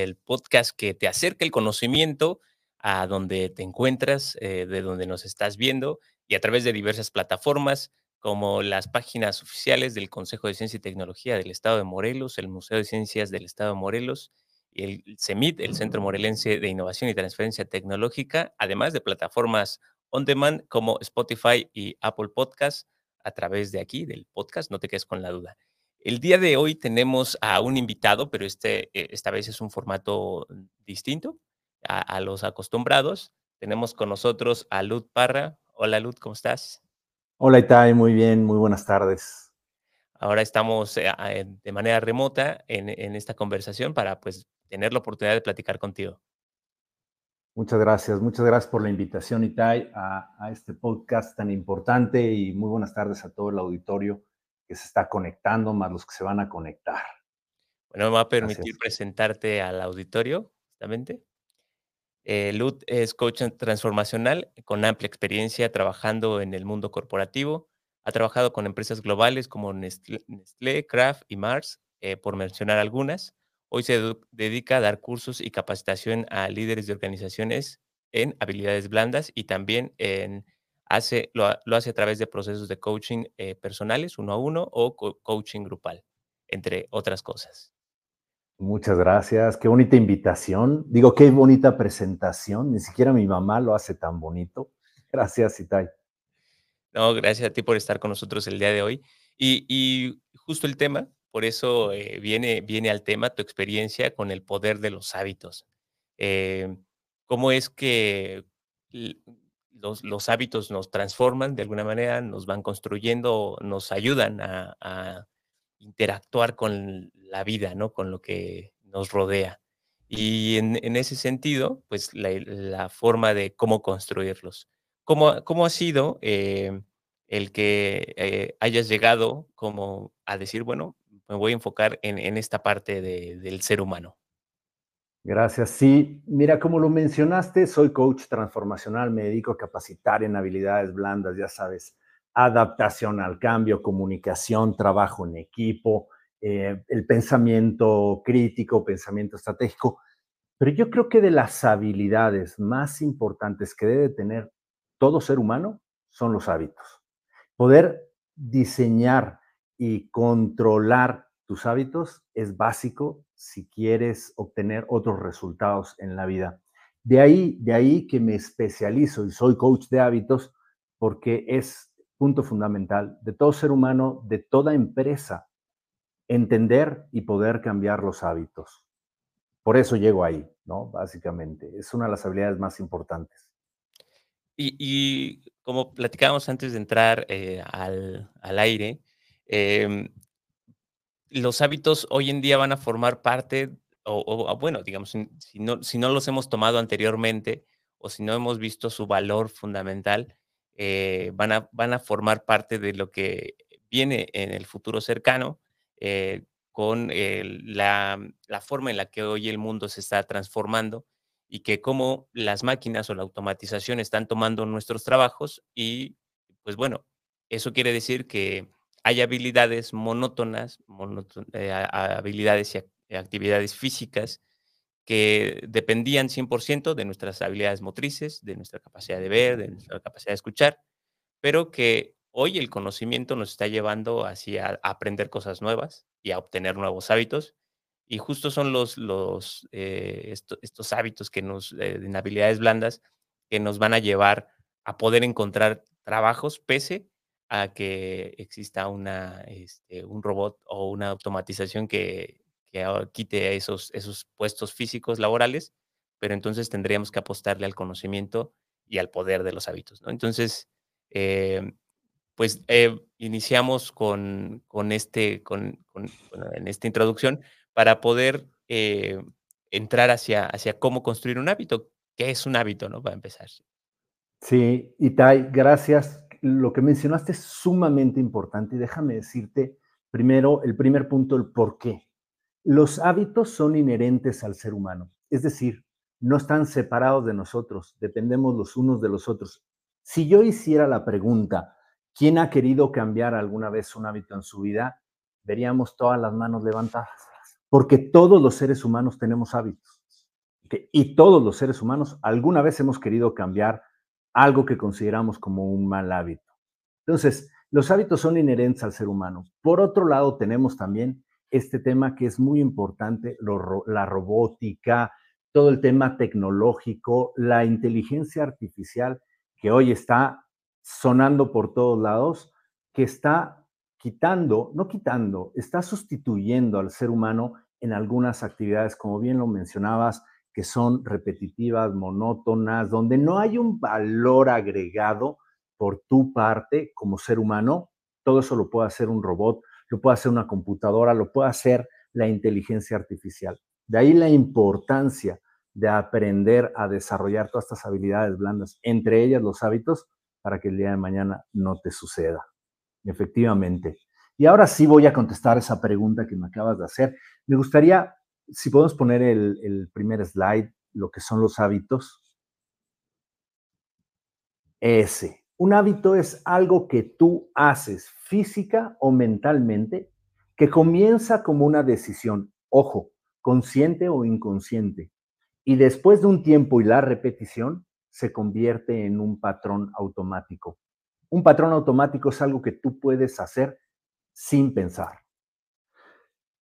el podcast que te acerca el conocimiento a donde te encuentras, eh, de donde nos estás viendo y a través de diversas plataformas como las páginas oficiales del Consejo de Ciencia y Tecnología del Estado de Morelos, el Museo de Ciencias del Estado de Morelos el CEMIT, el Centro Morelense de Innovación y Transferencia Tecnológica, además de plataformas on demand como Spotify y Apple Podcast a través de aquí, del podcast, no te quedes con la duda. El día de hoy tenemos a un invitado, pero este, eh, esta vez es un formato distinto a, a los acostumbrados. Tenemos con nosotros a Lud Parra. Hola Lud, ¿cómo estás? Hola Itai, muy bien, muy buenas tardes. Ahora estamos eh, de manera remota en, en esta conversación para pues tener la oportunidad de platicar contigo. Muchas gracias, muchas gracias por la invitación Itai a, a este podcast tan importante y muy buenas tardes a todo el auditorio que se está conectando, más los que se van a conectar. Bueno, me va a permitir Gracias. presentarte al auditorio, justamente. Eh, Lud es coach transformacional con amplia experiencia trabajando en el mundo corporativo. Ha trabajado con empresas globales como Nestlé, Nestlé, Kraft y Mars, eh, por mencionar algunas. Hoy se dedica a dar cursos y capacitación a líderes de organizaciones en habilidades blandas y también en, hace, lo, lo hace a través de procesos de coaching eh, personales, uno a uno, o co- coaching grupal, entre otras cosas. Muchas gracias, qué bonita invitación. Digo, qué bonita presentación, ni siquiera mi mamá lo hace tan bonito. Gracias Itai. No, gracias a ti por estar con nosotros el día de hoy. Y, y justo el tema, por eso eh, viene, viene al tema tu experiencia con el poder de los hábitos. Eh, ¿Cómo es que los, hábitos nos transforman de alguna manera, nos van construyendo, nos ayudan a, interactuar con la vida, ¿no? Con lo que nos rodea. Y en, ese sentido, pues la, forma de cómo construirlos. ¿Cómo, cómo ha sido eh, el que eh, hayas llegado como a decir, bueno, me voy a enfocar en, esta parte de- del ser humano? Gracias. Sí, mira, como lo mencionaste, soy coach transformacional, me dedico a capacitar en habilidades blandas, ya sabes, adaptación al cambio, comunicación, trabajo en equipo, eh, el pensamiento crítico, pensamiento estratégico. Pero yo creo que de las habilidades más importantes que debe tener todo ser humano son los hábitos. Poder diseñar y controlar tus hábitos es básico si quieres obtener otros resultados en la vida. De ahí, de ahí que me especializo y soy coach de hábitos porque es punto fundamental de todo ser humano, de toda empresa, entender y poder cambiar los hábitos. Por eso llego ahí, ¿no? Básicamente, es una de las habilidades más importantes. Y, como platicábamos antes de entrar eh, al, al aire, em, los hábitos hoy en día van a formar parte, o, bueno, digamos, si no, los hemos tomado anteriormente o si no hemos visto su valor fundamental, eh, van, a, formar parte de lo que viene en el futuro cercano eh, con la, la forma en la que hoy el mundo se está transformando y que como las máquinas o la automatización están tomando nuestros trabajos y pues bueno, eso quiere decir que hay habilidades monótonas, eh, habilidades y y actividades físicas que dependían 100% de nuestras habilidades motrices, de nuestra capacidad de ver, de nuestra capacidad de escuchar, pero que hoy el conocimiento nos está llevando hacia aprender cosas nuevas y a obtener nuevos hábitos. Y justo son los, los, eh, esto- estos hábitos que nos, eh, en habilidades blandas, que nos van a llevar a poder encontrar trabajos pese a que exista una, este, un robot o una automatización que, que quite esos, esos puestos físicos laborales, pero entonces tendríamos que apostarle al conocimiento y al poder de los hábitos, ¿no? Entonces, em, pues eh, iniciamos con, con este, con, en esta introducción para poder eh, entrar hacia, hacia cómo construir un hábito. ¿Qué es un hábito, no? Para empezar. Sí, Itai, gracias. Lo que mencionaste es sumamente importante y déjame decirte primero el primer punto, el por qué. Los hábitos son inherentes al ser humano, es decir, no están separados de nosotros, dependemos los unos de los otros. Si yo hiciera la pregunta, ¿quién ha querido cambiar alguna vez un hábito en su vida? Veríamos todas las manos levantadas, porque todos los seres humanos tenemos hábitos. Y todos los seres humanos alguna vez hemos querido cambiar algo que consideramos como un mal hábito. Entonces, los hábitos son inherentes al ser humano. Por otro lado, tenemos también este tema que es muy importante, la robótica, todo el tema tecnológico, la inteligencia artificial que hoy está sonando por todos lados, que está quitando, no quitando, está sustituyendo al ser humano en algunas actividades, como bien lo mencionabas, que son repetitivas, monótonas, donde no hay un valor agregado por tu parte como ser humano. Todo eso lo puede hacer un robot, lo puede hacer una computadora, lo puede hacer la inteligencia artificial. De ahí la importancia de aprender a desarrollar todas estas habilidades blandas, entre ellas los hábitos, para que el día de mañana no te suceda. Efectivamente. Y ahora sí voy a contestar esa pregunta que me acabas de hacer. Me gustaría, si podemos poner el, primer slide, lo que son los hábitos. Ese. Un hábito es algo que tú haces física o mentalmente que comienza como una decisión, ojo, consciente o inconsciente, y después de un tiempo y la repetición se convierte en un patrón automático. Un patrón automático es algo que tú puedes hacer sin pensar.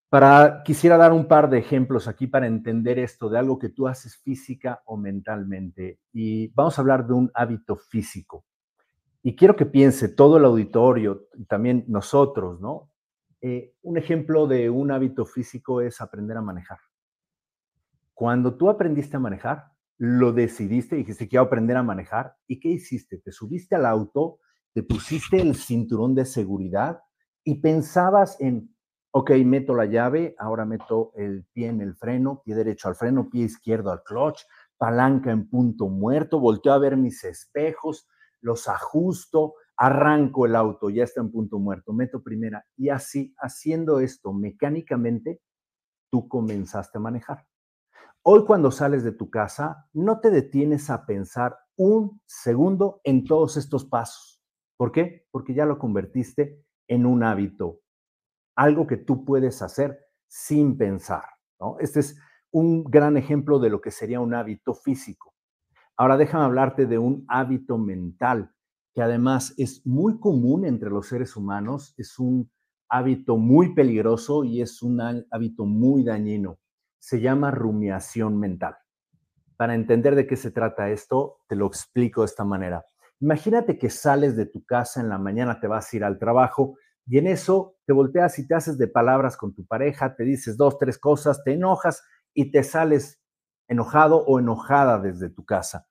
Para quisiera dar un par de ejemplos aquí para entender esto de algo que tú haces física o mentalmente y vamos a hablar de un hábito físico. Y quiero que piense todo el auditorio también nosotros, ¿no? Eh, un ejemplo de un hábito físico es aprender a manejar. Cuando tú aprendiste a manejar, lo decidiste, dijiste, quiero aprender a manejar. ¿Y qué hiciste? Te subiste al auto, te pusiste el cinturón de seguridad y pensabas en, ok, meto la llave, ahora meto el pie en el freno, pie derecho al freno, pie izquierdo al clutch, palanca en punto muerto, volteo a ver mis espejos, los ajusto, arranco el auto, ya está en punto muerto, meto primera. Y así, haciendo esto mecánicamente, tú comenzaste a manejar. Hoy cuando sales de tu casa, no te detienes a pensar un segundo en todos estos pasos. ¿Por qué? Porque ya lo convertiste en un hábito, algo que tú puedes hacer sin pensar. Este es un gran ejemplo de lo que sería un hábito físico. Ahora déjame hablarte de un hábito mental, que además es muy común entre los seres humanos, es un hábito muy peligroso y es un hábito muy dañino se llama rumiación mental. Para entender de qué se trata esto, te lo explico de esta manera. Imagínate que sales de tu casa en la mañana, te vas a ir al trabajo y en eso te volteas y te haces de palabras con tu pareja, te dices dos, tres cosas, te enojas y te sales enojado o enojada desde tu casa.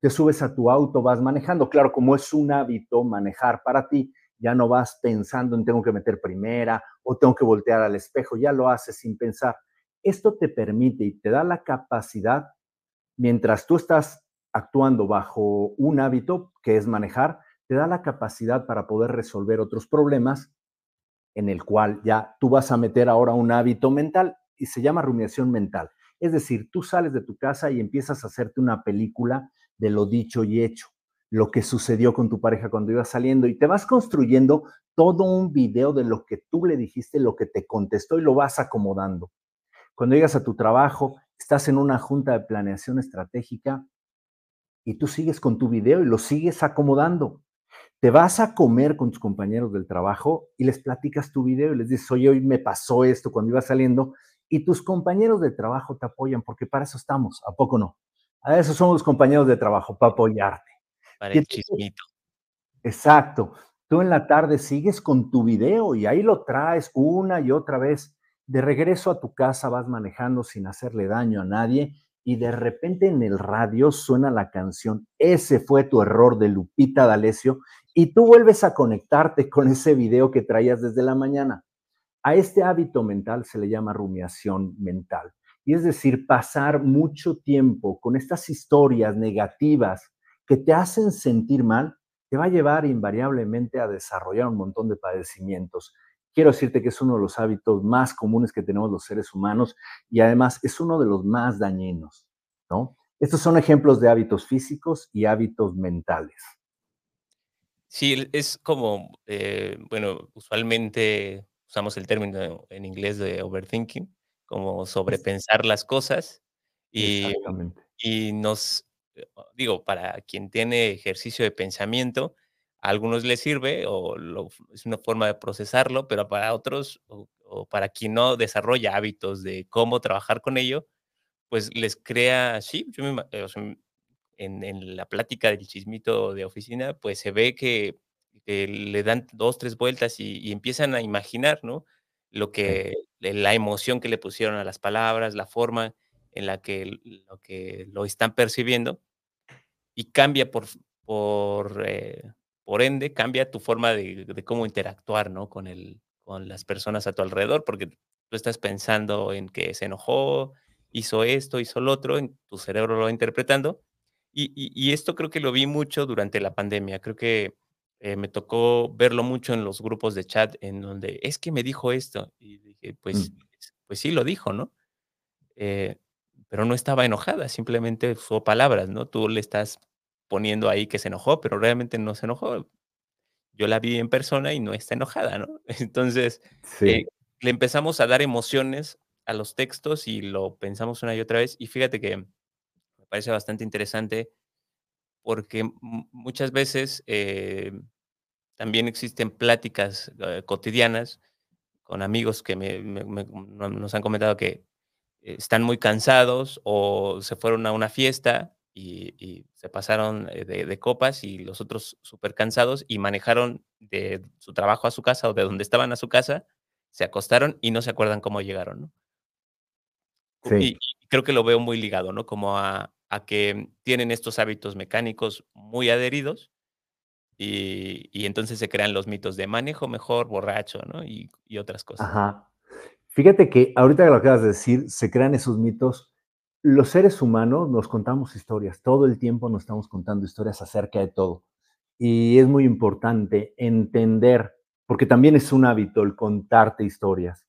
Te subes a tu auto, vas manejando. Claro, como es un hábito manejar para ti, ya no vas pensando en tengo que meter primera o tengo que voltear al espejo, ya lo haces sin pensar. Esto te permite y te da la capacidad, mientras tú estás actuando bajo un hábito que es manejar, te da la capacidad para poder resolver otros problemas en el cual ya tú vas a meter ahora un hábito mental y se llama rumiación mental. Es decir, tú sales de tu casa y empiezas a hacerte una película de lo dicho y hecho, lo que sucedió con tu pareja cuando ibas saliendo y te vas construyendo todo un video de lo que tú le dijiste, lo que te contestó y lo vas acomodando. Cuando llegas a tu trabajo, estás en una junta de planeación estratégica y tú sigues con tu video y lo sigues acomodando. Te vas a comer con tus compañeros del trabajo y les platicas tu video y les dices, oye, hoy me pasó esto cuando iba saliendo y tus compañeros de trabajo te apoyan porque para eso estamos, ¿a poco no? A eso somos los compañeros de trabajo, para apoyarte. Para el chismito. Exacto. Tú en la tarde sigues con tu video y ahí lo traes una y otra vez de regreso a tu casa vas manejando sin hacerle daño a nadie y de repente en el radio suena la canción Ese fue tu error de Lupita D'Alessio y tú vuelves a conectarte con ese video que traías desde la mañana. A este hábito mental se le llama rumiación mental. Y es decir, pasar mucho tiempo con estas historias negativas que te hacen sentir mal, te va a llevar invariablemente a desarrollar un montón de padecimientos. Quiero decirte que es uno de los hábitos más comunes que tenemos los seres humanos y además es uno de los más dañinos, ¿no? Estos son ejemplos de hábitos físicos y hábitos mentales. Sí, es como, eh, bueno, usualmente usamos el término en inglés de overthinking, como sobrepensar las cosas y, y nos, digo, para quien tiene ejercicio de pensamiento, a algunos les sirve o es una forma de procesarlo, pero para otros o, para quien no desarrolla hábitos de cómo trabajar con ello, pues les crea, sí, yo me, en, la plática del chismito de oficina, pues se ve que, le dan dos, tres vueltas y, empiezan a imaginar, ¿no? Lo que, la emoción que le pusieron a las palabras, la forma en la que lo, que lo están percibiendo y cambia por, por, eh, por ende, cambia tu forma de, de, cómo interactuar, ¿no? Con, el, con las personas a tu alrededor, porque tú estás pensando en que se enojó, hizo esto, hizo lo otro, en tu cerebro lo va interpretando y, esto creo que lo vi mucho durante la pandemia. Creo que eh, me tocó verlo mucho en los grupos de chat en donde es que me dijo esto. Y dije, pues, mm. pues sí lo dijo, ¿no? Eh, pero no estaba enojada, simplemente fue palabras, ¿no? Tú le estás poniendo ahí que se enojó, pero realmente no se enojó. Yo la vi en persona y no está enojada, ¿no? Entonces, eh, le empezamos a dar emociones a los textos y lo pensamos una y otra vez. Y fíjate que parece bastante interesante porque muchas veces eh, también existen pláticas eh, cotidianas con amigos que nos han comentado que están muy cansados o se fueron a una fiesta y, se pasaron eh, de, de, copas y los otros súper cansados y manejaron de su trabajo a su casa o de donde estaban a su casa, se acostaron y no se acuerdan cómo llegaron, ¿no? Y, creo que lo veo muy ligado, ¿no? Como a, a que tienen estos hábitos mecánicos muy adheridos y, y, entonces se crean los mitos de manejo mejor, borracho, ¿no? Y, y, otras cosas. Ajá. Fíjate que ahorita que lo acabas de decir, se crean esos mitos. Los seres humanos nos contamos historias, todo el tiempo nos estamos contando historias acerca de todo. Y es muy importante entender, porque también es un hábito el contarte historias.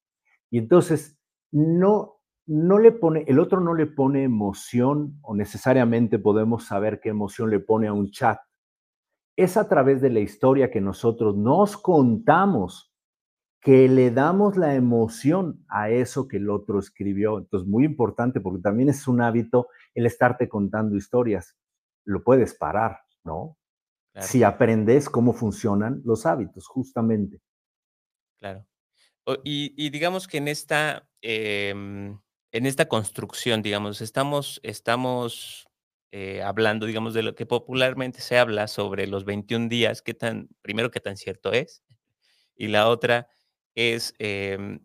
Y entonces, no no le pone, el otro no le pone emoción o necesariamente podemos saber qué emoción le pone a un chat. Es a través de la historia que nosotros nos contamos que le damos la emoción a eso que el otro escribió. Entonces, muy importante porque también es un hábito el estarte contando historias. Lo puedes parar, ¿no? Si aprendes cómo funcionan los hábitos, justamente. Claro. Y, digamos que en esta, em, en esta construcción, digamos, estamos, estamos eh, hablando, digamos, de lo que popularmente se habla sobre los 21 días, qué tan, primero, qué tan cierto es, y la otra es em,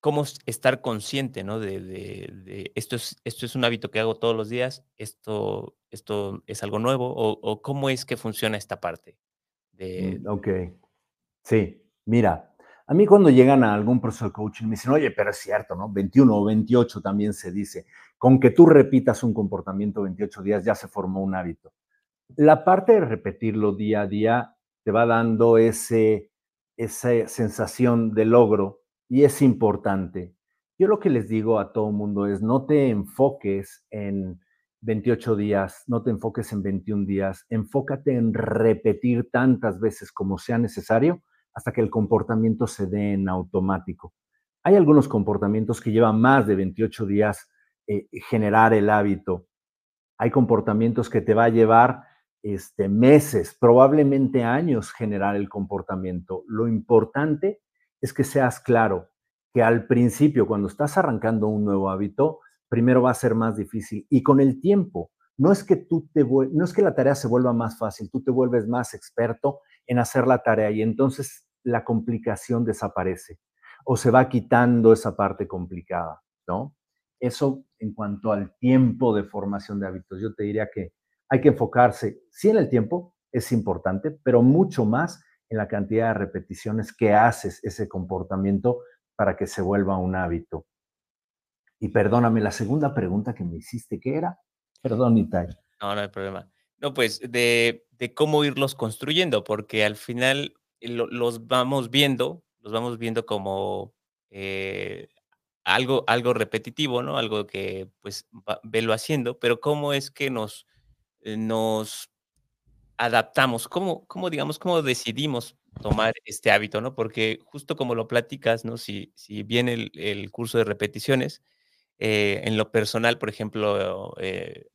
cómo estar consciente, ¿no? De, esto, es, esto es un hábito que hago todos los días, esto, esto es algo nuevo, o, cómo es que funciona esta parte. De... Mm, ok, sí, mira, a mí cuando llegan a algún proceso de coaching me dicen, oye, pero es cierto, ¿no? 21 o 28 también se dice, con que tú repitas un comportamiento 28 días ya se formó un hábito. La parte de repetirlo día a día te va dando ese, esa sensación de logro y es importante. Yo lo que les digo a todo el mundo es, no te enfoques en 28 días, no te enfoques en 21 días, enfócate en repetir tantas veces como sea necesario hasta que el comportamiento se dé en automático. Hay algunos comportamientos que llevan más de 28 días eh, generar el hábito. Hay comportamientos que te va a llevar este, meses, probablemente años generar el comportamiento. Lo importante es que seas claro que al principio, cuando estás arrancando un nuevo hábito, primero va a ser más difícil y con el tiempo, no es que tú te no es que la tarea se vuelva más fácil, tú te vuelves más experto en hacer la tarea y entonces la complicación desaparece o se va quitando esa parte complicada, ¿no? Eso en cuanto al tiempo de formación de hábitos, yo te diría que hay que enfocarse, sí en el tiempo, es importante, pero mucho más en la cantidad de repeticiones que haces ese comportamiento para que se vuelva un hábito. Y perdóname, la segunda pregunta que me hiciste, ¿qué era? Perdón, Itay. No, no hay problema. No, pues de, cómo irlos construyendo, porque al final eh, los vamos viendo, los vamos viendo como eh, algo, algo repetitivo, ¿no? Algo que pues velo haciendo, pero cómo es que nos, nos adaptamos, cómo, cómo, digamos, cómo decidimos tomar este hábito, ¿no? Porque justo como lo platicas, ¿no? Si, si viene el, curso de repeticiones, eh, en lo personal, por ejemplo, eh,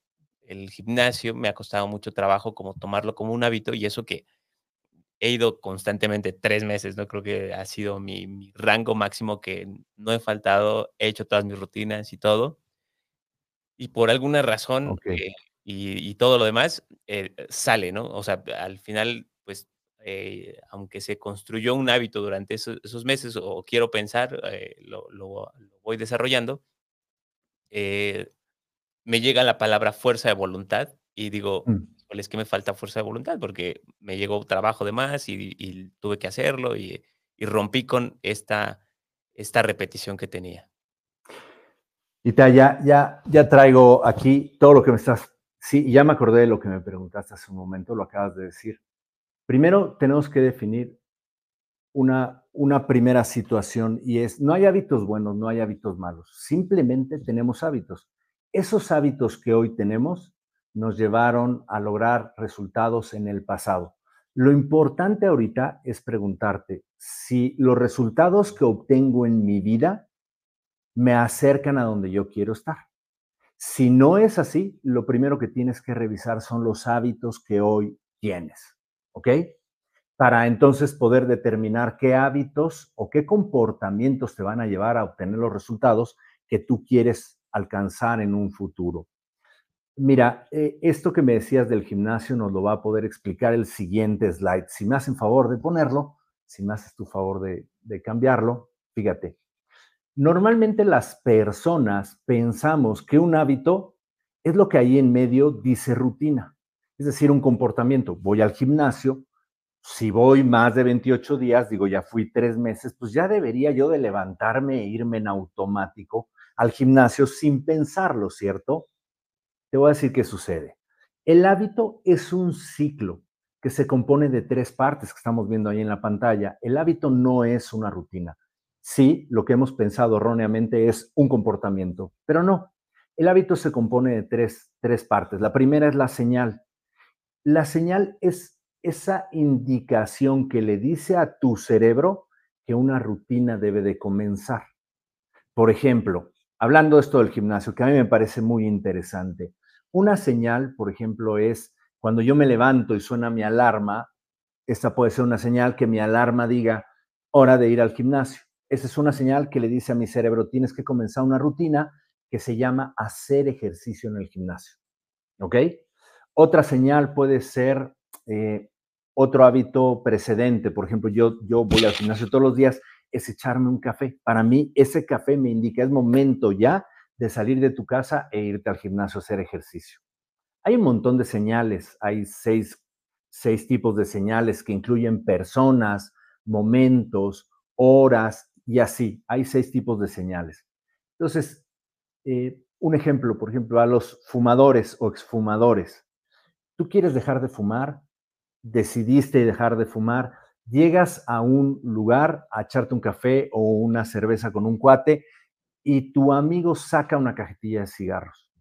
el gimnasio me ha costado mucho trabajo como tomarlo como un hábito y eso que he ido constantemente tres meses, ¿no? Creo que ha sido mi, rango máximo que no he faltado, he hecho todas mis rutinas y todo. Y por alguna razón eh, y, todo lo demás eh, sale, ¿no? O sea, al final, pues, eh, aunque se construyó un hábito durante esos, meses, o quiero pensar, lo, lo, voy desarrollando, me llega la palabra fuerza de voluntad y digo, mm es que me falta fuerza de voluntad porque me llegó trabajo de más y, tuve que hacerlo y, rompí con esta, esta repetición que tenía. Y ya, ya, ya traigo aquí todo lo que me estás, sí, ya me acordé de lo que me preguntaste hace un momento, lo acabas de decir. Primero tenemos que definir una, una primera situación y es, no hay hábitos buenos, no hay hábitos malos, simplemente tenemos hábitos. Esos hábitos que hoy tenemos nos llevaron a lograr resultados en el pasado. Lo importante ahorita es preguntarte si los resultados que obtengo en mi vida me acercan a donde yo quiero estar. Si no es así, lo primero que tienes que revisar son los hábitos que hoy tienes, ¿ok? Para entonces poder determinar qué hábitos o qué comportamientos te van a llevar a obtener los resultados que tú quieres alcanzar en un futuro. Mira, eh, esto que me decías del gimnasio nos lo va a poder explicar el siguiente slide. Si me hacen favor de ponerlo, si me haces tu favor de, de cambiarlo, fíjate. Normalmente las personas pensamos que un hábito es lo que ahí en medio dice rutina, es decir, un comportamiento. Voy al gimnasio, si voy más de 28 días, digo, ya fui tres meses, pues ya debería yo de levantarme e irme en automático al gimnasio sin pensarlo, ¿cierto? Te voy a decir qué sucede. El hábito es un ciclo que se compone de tres partes que estamos viendo ahí en la pantalla. El hábito no es una rutina. Sí, lo que hemos pensado erróneamente es un comportamiento, pero no. El hábito se compone de tres, tres partes. La primera es la señal. La señal es esa indicación que le dice a tu cerebro que una rutina debe de comenzar. Por ejemplo, hablando de esto del gimnasio, que a mí me parece muy interesante. Una señal, por ejemplo, es cuando yo me levanto y suena mi alarma, esta puede ser una señal que mi alarma diga, hora de ir al gimnasio. Esa es una señal que le dice a mi cerebro, tienes que comenzar una rutina que se llama hacer ejercicio en el gimnasio. ¿Ok? Otra señal puede ser eh, otro hábito precedente. Por ejemplo, yo, yo voy al gimnasio todos los días, es echarme un café. Para mí, ese café me indica, es momento ya de salir de tu casa e irte al gimnasio a hacer ejercicio. Hay un montón de señales, hay seis, tipos de señales que incluyen personas, momentos, horas y así. Hay seis tipos de señales. Entonces, eh, un ejemplo, por ejemplo, a los fumadores o exfumadores. Tú quieres dejar de fumar, decidiste dejar de fumar, llegas a un lugar a echarte un café o una cerveza con un cuate y tu amigo saca una cajetilla de cigarros.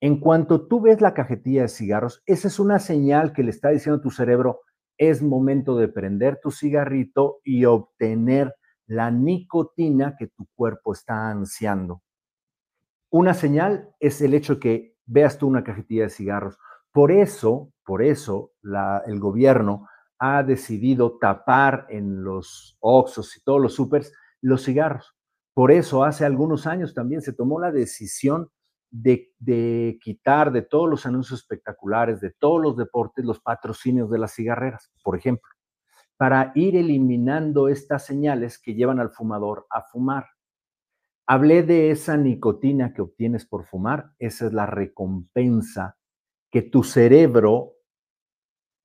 En cuanto tú ves la cajetilla de cigarros, esa es una señal que le está diciendo a tu cerebro, es momento de prender tu cigarrito y obtener la nicotina que tu cuerpo está ansiando. Una señal es el hecho de que veas tú una cajetilla de cigarros. Por eso, por eso el gobierno ha decidido tapar en los Oxos y todos los supers los cigarros. Por eso hace algunos años también se tomó la decisión de, quitar de todos los anuncios espectaculares, de todos los deportes, los patrocinios de las cigarreras, por ejemplo, para ir eliminando estas señales que llevan al fumador a fumar. Hablé de esa nicotina que obtienes por fumar, esa es la recompensa que tu cerebro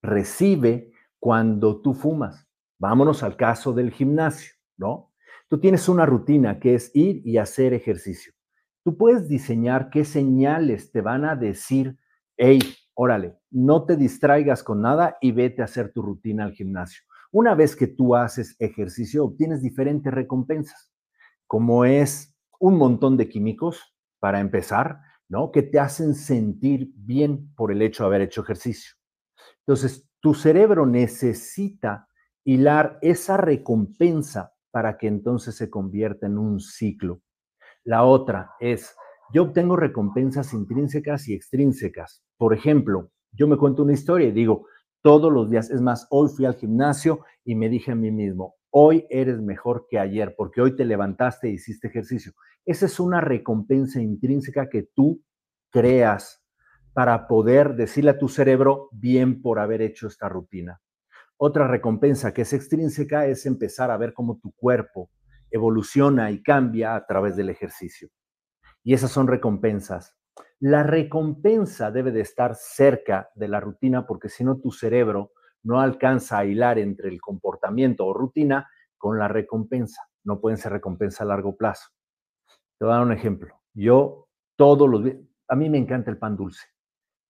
recibe cuando tú fumas. Vámonos al caso del gimnasio, ¿no? Tú tienes una rutina que es ir y hacer ejercicio. tú puedes diseñar qué señales te van a decir, hey, órale, no te distraigas con nada y vete a hacer tu rutina al gimnasio. Una vez que tú haces ejercicio, obtienes diferentes recompensas, como es un montón de químicos, para empezar, ¿no? Que te hacen sentir bien por el hecho de haber hecho ejercicio. Entonces, tu cerebro necesita hilar esa recompensa para que entonces se convierta en un ciclo. La otra es, yo obtengo recompensas intrínsecas y extrínsecas. Por ejemplo, yo me cuento una historia y digo, todos los días, es más, hoy fui al gimnasio y me dije a mí mismo, hoy eres mejor que ayer porque hoy te levantaste e hiciste ejercicio. Esa es una recompensa intrínseca que tú creas para poder decirle a tu cerebro bien por haber hecho esta rutina. Otra recompensa que es extrínseca es empezar a ver cómo tu cuerpo evoluciona y cambia a través del ejercicio. Y esas son recompensas. La recompensa debe de estar cerca de la rutina porque si no tu cerebro no alcanza a hilar entre el comportamiento o rutina con la recompensa. No pueden ser recompensa a largo plazo. Te voy a dar un ejemplo. Yo todos los días, a mí me encanta el pan dulce.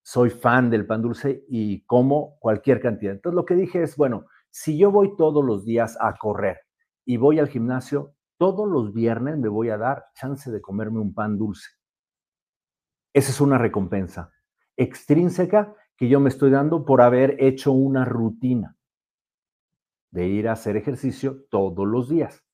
Soy fan del pan dulce y como cualquier cantidad. Entonces lo que dije es, bueno, si yo voy todos los días a correr y voy al gimnasio, todos los viernes me voy a dar chance de comerme un pan dulce. Esa es una recompensa extrínseca que yo me estoy dando por haber hecho una rutina de ir a hacer ejercicio todos los días.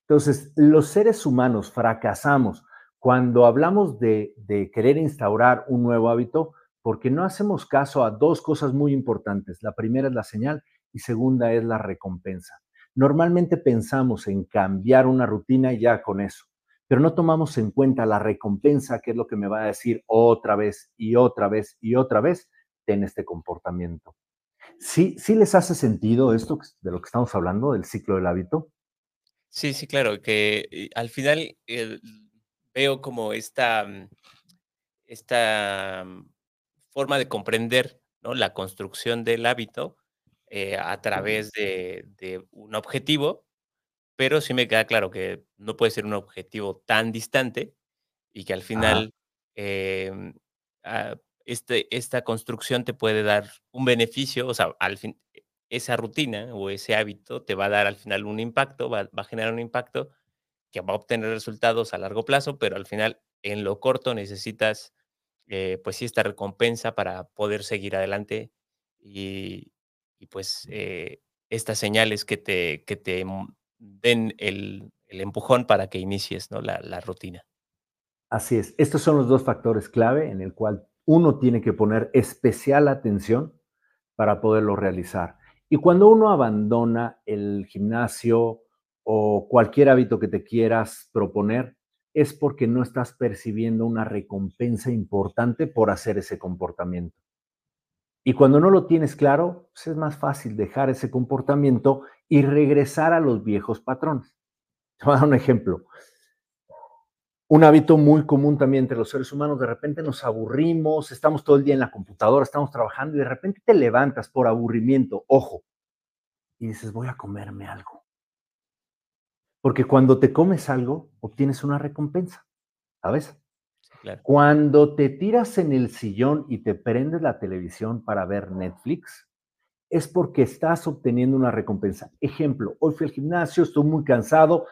Entonces, los seres humanos fracasamos cuando hablamos de, querer instaurar un nuevo hábito porque no hacemos caso a dos cosas muy importantes. La primera es la señal y segunda es la recompensa. Normalmente pensamos en cambiar una rutina y ya con eso, pero no tomamos en cuenta la recompensa, que es lo que me va a decir otra vez y otra vez y otra vez, ten este comportamiento. ¿Sí, ¿Sí les hace sentido esto de lo que estamos hablando, del ciclo del hábito? Sí, sí, claro, que eh, al final eh, veo como esta, esta mm, forma de comprender ¿no? la construcción del hábito eh, a través de, de un objetivo, pero sí me queda claro que no puede ser un objetivo tan distante y que al final em, ah, este, esta construcción te puede dar un beneficio, o sea, al fin, esa rutina o ese hábito te va a dar al final un impacto, va, va a generar un impacto que va a obtener resultados a largo plazo, pero al final en lo corto necesitas, eh, pues sí, esta recompensa para poder seguir adelante y, y pues eh, estas señales que te, que te mm, den el, el empujón para que inicies ¿no? la, la rutina. así es. Estos son los dos factores clave en el cual uno tiene que poner especial atención para poderlo realizar. Y cuando uno abandona el gimnasio o cualquier hábito que te quieras proponer, es porque no estás percibiendo una recompensa importante por hacer ese comportamiento. Y cuando no lo tienes claro, pues es más fácil dejar ese comportamiento y regresar a los viejos patrones. Te voy a dar un ejemplo. Un hábito muy común también entre los seres humanos, de repente nos aburrimos, estamos todo el día en la computadora, estamos trabajando y de repente te levantas por aburrimiento, ojo, y dices, voy a comerme algo. Porque cuando te comes algo, obtienes una recompensa, ¿sabes? Cuando te tiras en el sillón y te prendes la televisión para ver Netflix, es porque estás obteniendo una recompensa. Ejemplo, hoy fui al gimnasio, estoy muy cansado,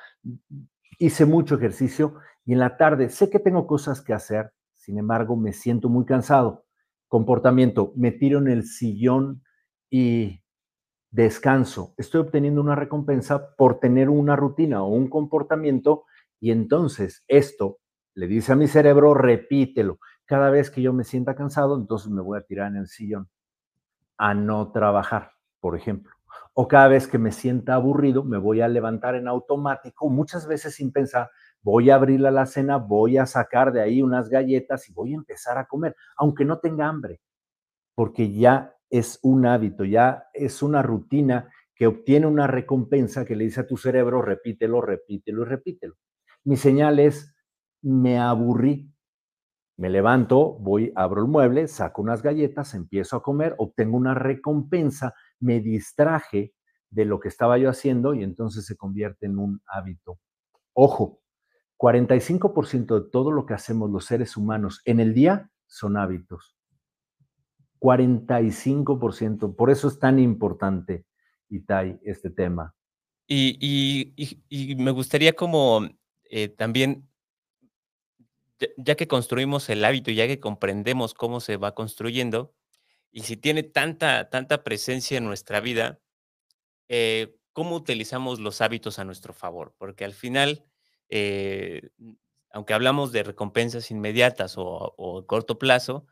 hice mucho ejercicio y en la tarde sé que tengo cosas que hacer, sin embargo me siento muy cansado. Comportamiento, me tiro en el sillón y descanso. Estoy obteniendo una recompensa por tener una rutina o un comportamiento y entonces esto le dice a mi cerebro, repítelo. Cada vez que yo me sienta cansado, entonces me voy a tirar en el sillón a no trabajar, por ejemplo. O cada vez que me sienta aburrido, me voy a levantar en automático, muchas veces sin pensar, voy a abrir la alacena, voy a sacar de ahí unas galletas y voy a empezar a comer, aunque no tenga hambre, porque ya es un hábito, ya es una rutina que obtiene una recompensa que le dice a tu cerebro, repítelo, repítelo y repítelo. Mi señal es, me aburrí, me levanto, voy, abro el mueble, saco unas galletas, empiezo a comer, obtengo una recompensa, me distraje de lo que estaba yo haciendo y entonces se convierte en un hábito. Ojo, 45% de todo lo que hacemos los seres humanos en el día son hábitos. 45%. Por eso es tan importante, Itai, este tema. Y, me gustaría como eh, también, ya, que construimos el hábito, ya que comprendemos cómo se va construyendo, y si tiene tanta, tanta presencia en nuestra vida, eh, ¿cómo utilizamos los hábitos a nuestro favor? Porque al final, eh, aunque hablamos de recompensas inmediatas o, a corto plazo,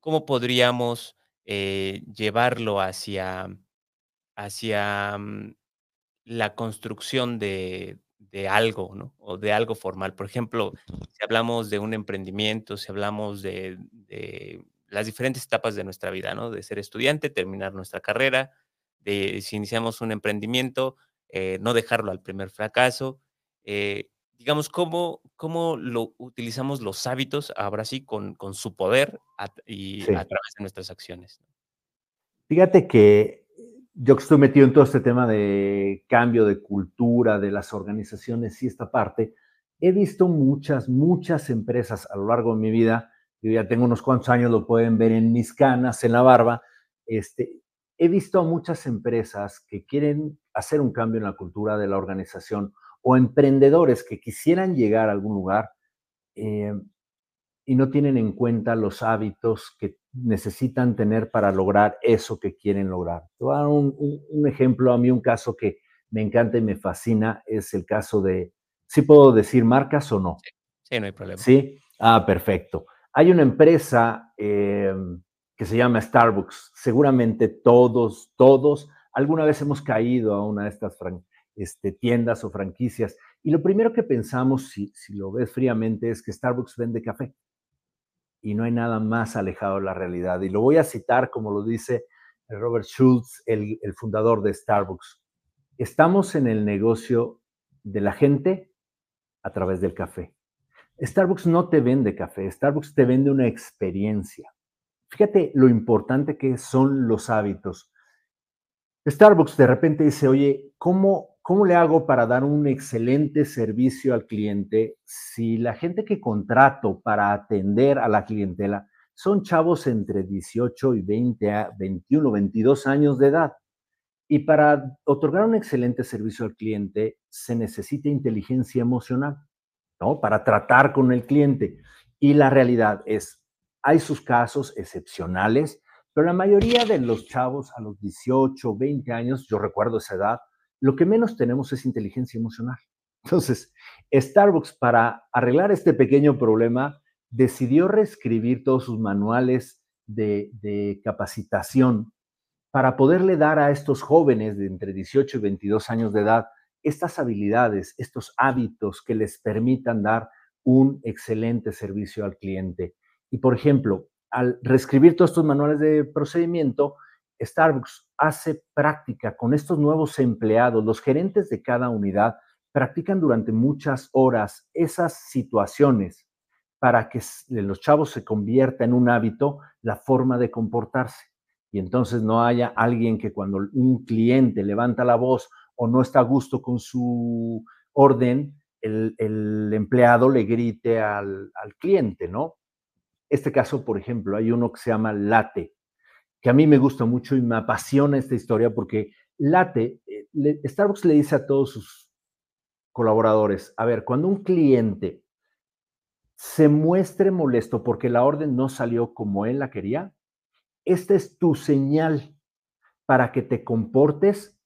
¿cómo podríamos llevarlo hacia, hacia mm, la construcción de, algo, ¿no? O de algo formal. Por ejemplo, si hablamos de un emprendimiento, si hablamos de, las diferentes etapas de nuestra vida, ¿no? De ser estudiante, terminar nuestra carrera, de si iniciamos un emprendimiento, eh, no dejarlo al primer fracaso. Eh, digamos, ¿cómo, cómo lo utilizamos los hábitos ahora sí con, con su poder y a través de nuestras acciones? Fíjate que yo que estoy metido en todo este tema de cambio de cultura, de las organizaciones y esta parte, he visto muchas, muchas empresas a lo largo de mi vida, yo ya tengo unos cuantos años, lo pueden ver en mis canas, en la barba, este, he visto a muchas empresas que quieren hacer un cambio en la cultura de la organización o emprendedores que quisieran llegar a algún lugar eh, y no tienen en cuenta los hábitos que necesitan tener para lograr eso que quieren lograr. Te voy a dar un, ejemplo, a mí un caso que me encanta y me fascina es el caso de, ¿sí puedo decir marcas o no? Sí, no hay problema. Sí, ah, perfecto. Hay una empresa em, que se llama Starbucks. Seguramente todos, todos, alguna vez hemos caído a una de estas este, tiendas o franquicias y lo primero que pensamos, si, si lo ves fríamente, es que Starbucks vende café y no hay nada más alejado de la realidad. Y lo voy a citar como lo dice Robert Schultz, el, fundador de Starbucks. Estamos en el negocio de la gente a través del café. Starbucks no te vende café, Starbucks te vende una experiencia. Fíjate lo importante que son los hábitos. Starbucks de repente dice, oye, ¿cómo ¿Cómo le hago para dar un excelente servicio al cliente si la gente que contrato para atender a la clientela son chavos entre 18 y 20, 21, 22 años de edad? Y para otorgar un excelente servicio al cliente se necesita inteligencia emocional, ¿no? Para tratar con el cliente. Y la realidad es, hay sus casos excepcionales, pero la mayoría de los chavos a los 18, 20 años, yo recuerdo esa edad, lo que menos tenemos es inteligencia emocional. Entonces, Starbucks, para arreglar este pequeño problema, decidió reescribir todos sus manuales de, capacitación para poderle dar a estos jóvenes de entre 18 y 22 años de edad estas habilidades, estos hábitos que les permitan dar un excelente servicio al cliente. Y, por ejemplo, al reescribir todos estos manuales de procedimiento, Starbucks hace práctica con estos nuevos empleados, los gerentes de cada unidad practican durante muchas horas esas situaciones para que los chavos se convierta en un hábito la forma de comportarse. Y entonces no haya alguien que cuando un cliente levanta la voz o no está a gusto con su orden, el, empleado le grite al, al cliente, ¿no? Este caso, por ejemplo, hay uno que se llama late que a mí me gusta mucho y me apasiona esta historia porque late, eh, Starbucks le dice a todos sus colaboradores, a ver, cuando un cliente se muestre molesto porque la orden no salió como él la quería, esta es tu señal para que te comportes.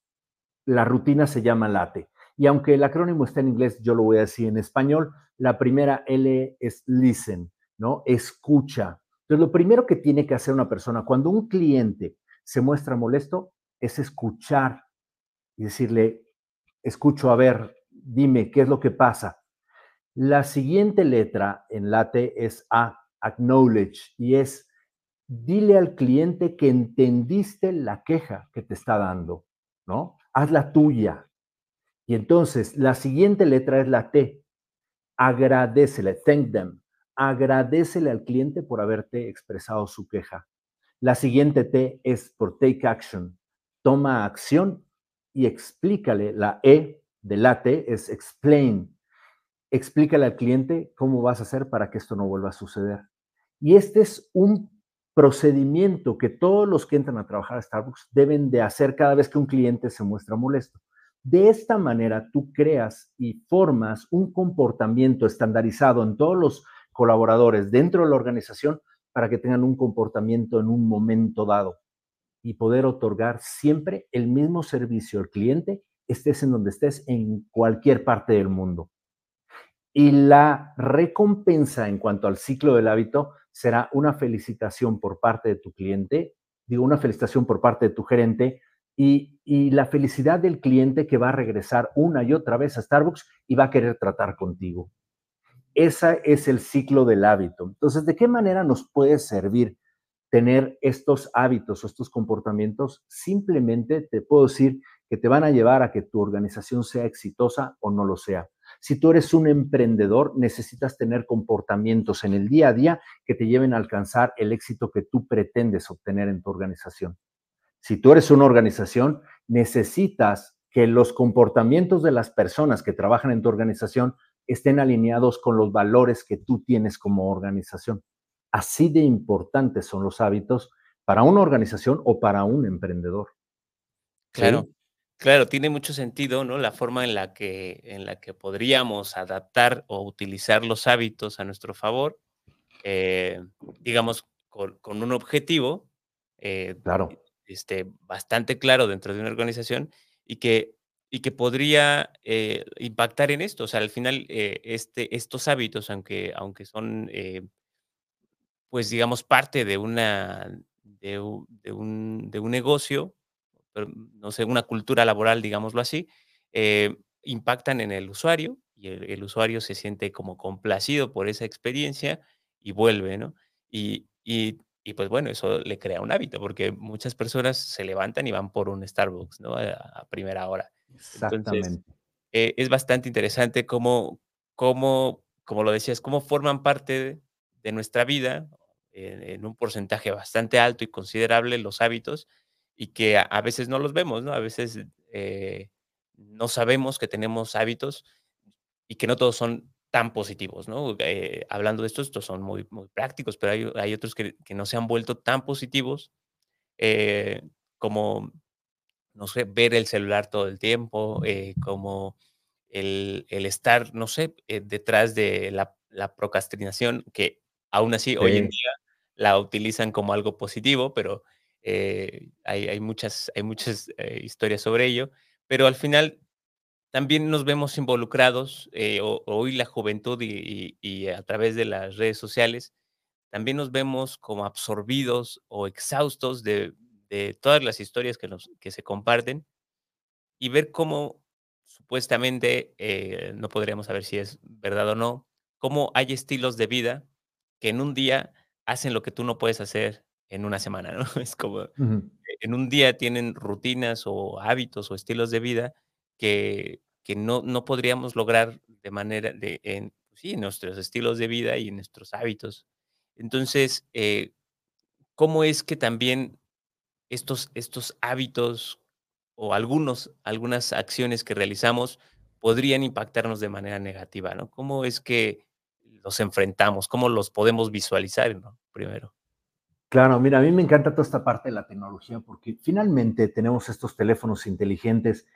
La rutina se llama late. Y aunque el acrónimo está en inglés, yo lo voy a decir en español. La primera L es listen, ¿no? Escucha. Entonces, lo primero que tiene que hacer una persona cuando un cliente se muestra molesto es escuchar y decirle, escucho, a ver, dime, ¿qué es lo que pasa? La siguiente letra en late es A, acknowledge, y es, dile al cliente que entendiste la queja que te está dando, ¿no? Hazla tuya. Y entonces, la siguiente letra es la T, agradecele, thank them agradecele al cliente por haberte expresado su queja. La siguiente T es por take action. Toma acción y explícale. La E de la T es explain. explícale al cliente cómo vas a hacer para que esto no vuelva a suceder. Y este es un procedimiento que todos los que entran a trabajar a Starbucks deben de hacer cada vez que un cliente se muestra molesto. De esta manera tú creas y formas un comportamiento estandarizado en todos los colaboradores dentro de la organización para que tengan un comportamiento en un momento dado y poder otorgar siempre el mismo servicio al cliente, estés en donde estés, en cualquier parte del mundo. Y la recompensa en cuanto al ciclo del hábito será una felicitación por parte de tu cliente, digo, una felicitación por parte de tu gerente y, la felicidad del cliente que va a regresar una y otra vez a Starbucks y va a querer tratar contigo. Ese es el ciclo del hábito. Entonces, ¿de qué manera nos puede servir tener estos hábitos o estos comportamientos? Simplemente te puedo decir que te van a llevar a que tu organización sea exitosa o no lo sea. Si tú eres un emprendedor, necesitas tener comportamientos en el día a día que te lleven a alcanzar el éxito que tú pretendes obtener en tu organización. Si tú eres una organización, necesitas que los comportamientos de las personas que trabajan en tu organización estén alineados con los valores que tú tienes como organización. Así de importantes son los hábitos para una organización o para un emprendedor. Claro. Claro, tiene mucho sentido, ¿no? La forma en la que, en la que podríamos adaptar o utilizar los hábitos a nuestro favor, eh, digamos, con, un objetivo eh, claro. este, bastante claro dentro de una organización y que, y que podría eh, impactar en esto. O sea, al final, este, estos hábitos, aunque, aunque son, pues, digamos, parte de, una, de, un, de un negocio, no sé, una cultura laboral, digámoslo así, eh, impactan en el usuario y el, usuario se siente como complacido por esa experiencia y vuelve, ¿no? Y, pues bueno, eso le crea un hábito, porque muchas personas se levantan y van por un Starbucks, ¿no? A, primera hora. Exactamente. Eh, es bastante interesante cómo, cómo, como lo decías, cómo forman parte de, nuestra vida en un porcentaje bastante alto y considerable los hábitos y que a, veces no los vemos, ¿no? A veces eh, no sabemos que tenemos hábitos y que no todos son tan positivos, ¿no? Eh, hablando de esto, estos son muy, muy prácticos, pero hay, hay otros que, que, no se han vuelto tan positivos eh, como, no sé, ver el celular todo el tiempo, como el, el, estar, no sé, detrás de la, la, procrastinación, que aún así hoy en día la utilizan como algo positivo, pero eh, hay, muchas, hay muchas eh, historias sobre ello, pero al final también nos vemos involucrados, eh, hoy la juventud y, a través de las redes sociales, también nos vemos como absorbidos o exhaustos de, todas las historias que, nos, que se comparten y ver cómo supuestamente, no podríamos saber si es verdad o no, cómo hay estilos de vida que en un día hacen lo que tú no puedes hacer en una semana, ¿no? Es como, en un día tienen rutinas o hábitos o estilos de vida que, que no, no podríamos lograr de manera, de, en, pues sí, en nuestros estilos de vida y en nuestros hábitos. Entonces, eh, ¿cómo es que también estos, estos hábitos o algunos, algunas acciones que realizamos podrían impactarnos de manera negativa, ¿no? ¿Cómo es que los enfrentamos? ¿Cómo los podemos visualizar. Primero. Claro, mira, a mí me encanta toda esta parte de la tecnología porque finalmente tenemos estos teléfonos inteligentes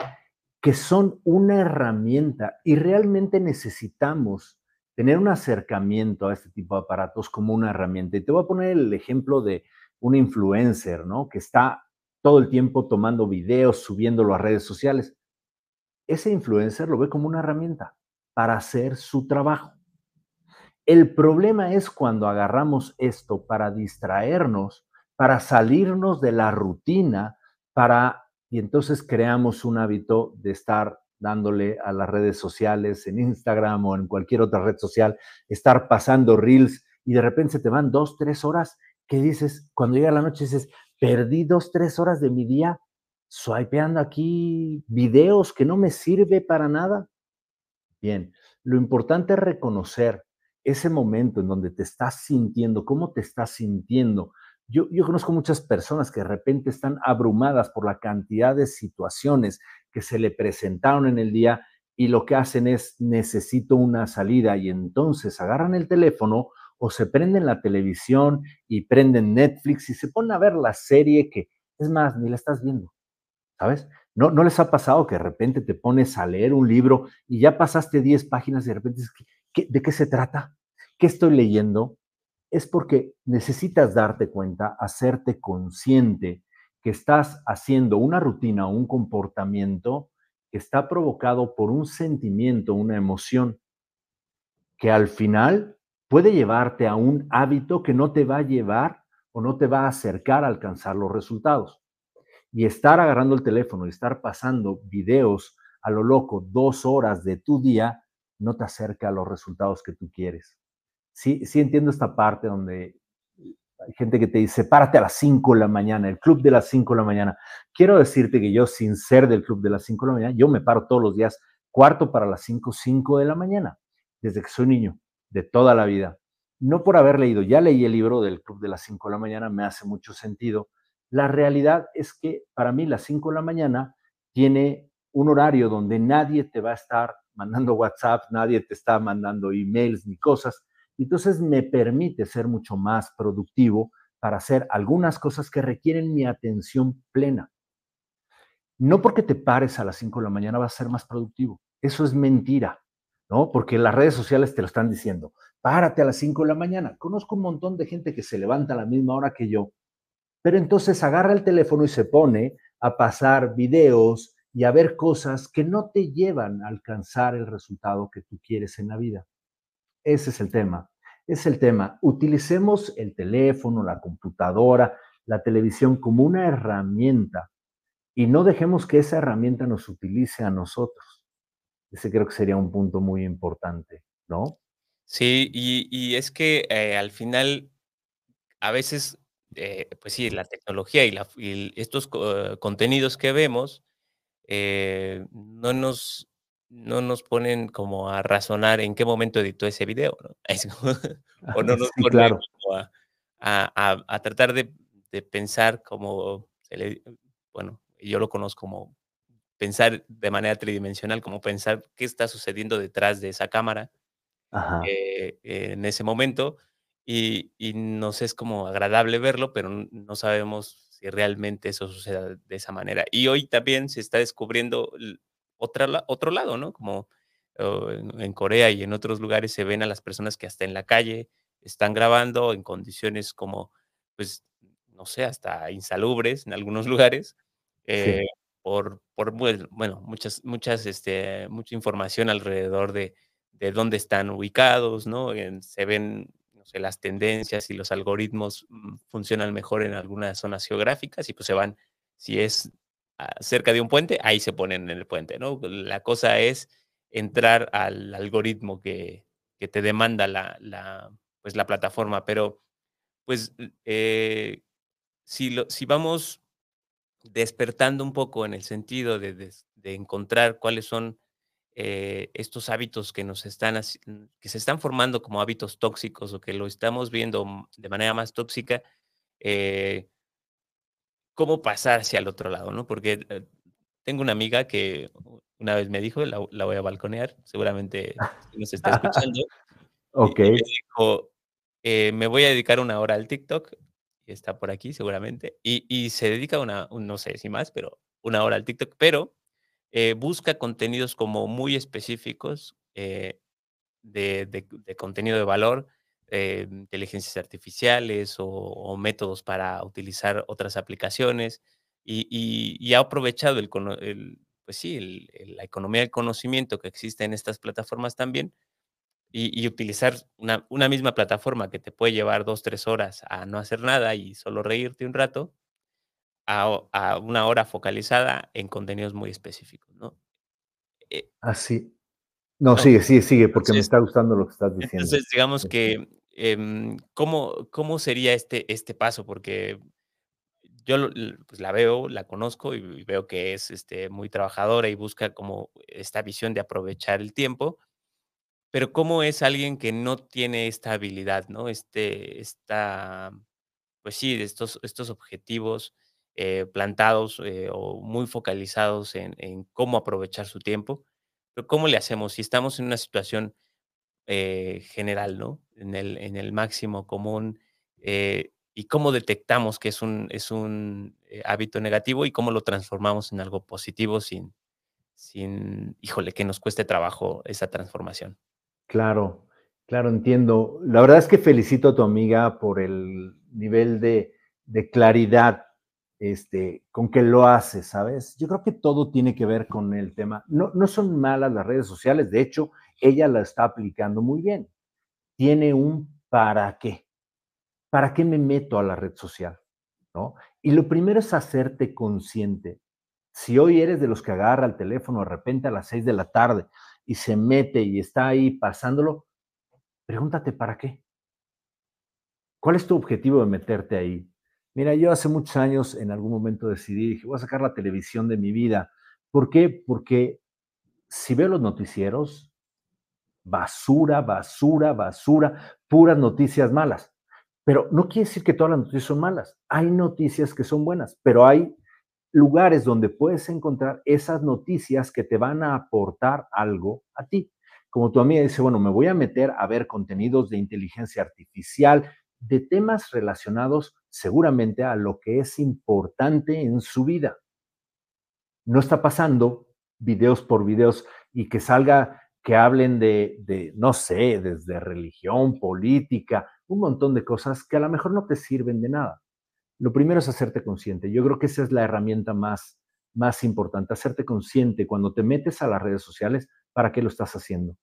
que son una herramienta y realmente necesitamos tener un acercamiento a este tipo de aparatos como una herramienta. Y te voy a poner el ejemplo de un influencer, ¿no? Que está todo el tiempo tomando videos, subiéndolo a redes sociales. Ese influencer lo ve como una herramienta para hacer su trabajo. El problema es cuando agarramos esto para distraernos, para salirnos de la rutina, para y entonces creamos un hábito de estar dándole a las redes sociales, en Instagram o en cualquier otra red social, estar pasando reels y de repente se te van dos, tres horas que dices, cuando llega la noche dices, perdí dos, tres horas de mi día swipeando aquí videos que no me sirve para nada. Bien, lo importante es reconocer ese momento en donde te estás sintiendo, cómo te estás sintiendo. Yo, yo conozco muchas personas que de repente están abrumadas por la cantidad de situaciones que se le presentaron en el día y lo que hacen es necesito una salida y entonces agarran el teléfono o se prenden la televisión y prenden Netflix y se ponen a ver la serie que, es más, ni la estás viendo, ¿sabes? ¿No, ¿No les ha pasado que de repente te pones a leer un libro y ya pasaste 10 páginas y de repente ¿de qué se trata? ¿Qué estoy leyendo? Es porque necesitas darte cuenta, hacerte consciente que estás haciendo una rutina o un comportamiento que está provocado por un sentimiento, una emoción, que al final puede llevarte a un hábito que no te va a llevar o no te va a acercar a alcanzar los resultados. Y estar agarrando el teléfono y estar pasando videos a lo loco dos horas de tu día no te acerca a los resultados que tú quieres. Sí, sí entiendo esta parte donde hay gente que te dice, párate a las 5 de la mañana, el club de las 5 de la mañana. Quiero decirte que yo, sin ser del club de las 5 de la mañana, yo me paro todos los días cuarto para las 5, 5 de la mañana, desde que soy niño, de toda la vida. No por haber leído, ya leí el libro del club de las 5 de la mañana, me hace mucho sentido. La realidad es que para mí las 5 de la mañana tiene un horario donde nadie te va a estar mandando WhatsApp, nadie te está mandando emails ni cosas entonces me permite ser mucho más productivo para hacer algunas cosas que requieren mi atención plena. No porque te pares a las 5 de la mañana vas a ser más productivo. Eso es mentira, ¿no? Porque las redes sociales te lo están diciendo. Párate a las 5 de la mañana. Conozco un montón de gente que se levanta a la misma hora que yo, pero entonces agarra el teléfono y se pone a pasar videos y a ver cosas que no te llevan a alcanzar el resultado que tú quieres en la vida. Ese es el tema. Es el tema. Utilicemos el teléfono, la computadora, la televisión como una herramienta y no dejemos que esa herramienta nos utilice a nosotros. Ese creo que sería un punto muy importante, ¿no? Sí, y, es que eh, al final, a veces, eh, pues sí, la tecnología y, la, estos contenidos que vemos eh, no nos no nos ponen como a razonar en qué momento editó ese video, ¿no? o no nos ponen a, tratar de, pensar como, bueno, yo lo conozco como pensar de manera tridimensional, como pensar qué está sucediendo detrás de esa cámara eh, en ese momento, y, y, nos es como agradable verlo, pero no sabemos si realmente eso sucede de esa manera. Y hoy también se está descubriendo otra, otro lado, ¿no? Como en Corea y en otros lugares se ven a las personas que hasta en la calle están grabando en condiciones como, pues, no sé, hasta insalubres en algunos lugares, eh, por, por, bueno, muchas, muchas, este, mucha información alrededor de, de dónde están ubicados, ¿no? se ven, no las tendencias y los algoritmos mm, funcionan mejor en algunas zonas geográficas y pues se van, si es cerca de un puente, ahí se ponen en el puente, ¿no? La cosa es entrar al algoritmo que, te demanda la, pues, la plataforma, pero pues eh, si, lo, si vamos despertando un poco en el sentido de, encontrar cuáles son eh, estos hábitos que nos están que se están formando como hábitos tóxicos o que lo estamos viendo de manera más tóxica, eh, cómo pasar hacia el otro lado, ¿no? Porque eh, tengo una amiga que una vez me dijo, la, voy a balconear, seguramente nos está escuchando. ok. me dijo, me voy a dedicar una hora al TikTok, y está por aquí seguramente, y, se dedica una, no sé si más, pero una hora al TikTok, pero eh, busca contenidos como muy específicos de, de, contenido de valor eh, inteligencias artificiales o, métodos para utilizar otras aplicaciones y, ha aprovechado el, pues sí, la economía del conocimiento que existe en estas plataformas también y, utilizar una, una, misma plataforma que te puede llevar dos, tres horas a no hacer nada y solo reírte un rato, a, una hora focalizada en contenidos muy específicos, ¿no? Así, ah, no, sigue, sigue, sigue, porque me está gustando lo que estás diciendo. Entonces, digamos que, em, ¿cómo, ¿cómo sería este, este paso? Porque yo pues, la veo, la conozco y veo que es este, muy trabajadora y busca como esta visión de aprovechar el tiempo, pero ¿cómo es alguien que no tiene esta habilidad, ¿no? Este, esta, pues sí, estos, estos objetivos eh, plantados eh, o muy focalizados en, cómo aprovechar su tiempo pero ¿cómo le hacemos si estamos en una situación eh, general, ¿no? En el, en el máximo común, y cómo detectamos que es un, es un hábito negativo y cómo lo transformamos en algo positivo sin, sin, híjole, que nos cueste trabajo esa transformación. Claro, claro, entiendo. La verdad es que felicito a tu amiga por el nivel de, de claridad este, con que lo hace, ¿sabes? Yo creo que todo tiene que ver con el tema. No, no son malas las redes sociales, de hecho, ella la está aplicando muy bien. Tiene un para qué. ¿Para qué me meto a la red social? ¿No? Y lo primero es hacerte consciente. Si hoy eres de los que agarra el teléfono de repente a las seis de la tarde y se mete y está ahí pasándolo, pregúntate para qué. ¿Cuál es tu objetivo de meterte ahí? Mira, yo hace muchos años en algún momento decidí, dije, voy a sacar la televisión de mi vida. ¿Por qué? Porque si veo los noticieros, basura, basura, basura, puras noticias malas. Pero no quiere decir que todas las noticias son malas. Hay noticias que son buenas, pero hay lugares donde puedes encontrar esas noticias que te van a aportar algo a ti. Como tu amiga dice, bueno, me voy a meter a ver contenidos de inteligencia artificial, de temas relacionados seguramente a lo que es importante en su vida. No está pasando videos por videos y que salga que hablen de, no sé, desde religión, política, un montón de cosas que a lo mejor no te sirven de nada. Lo primero es hacerte consciente. Yo creo que esa es la herramienta más, más importante, hacerte consciente cuando te metes a las redes sociales, ¿para qué lo estás haciendo?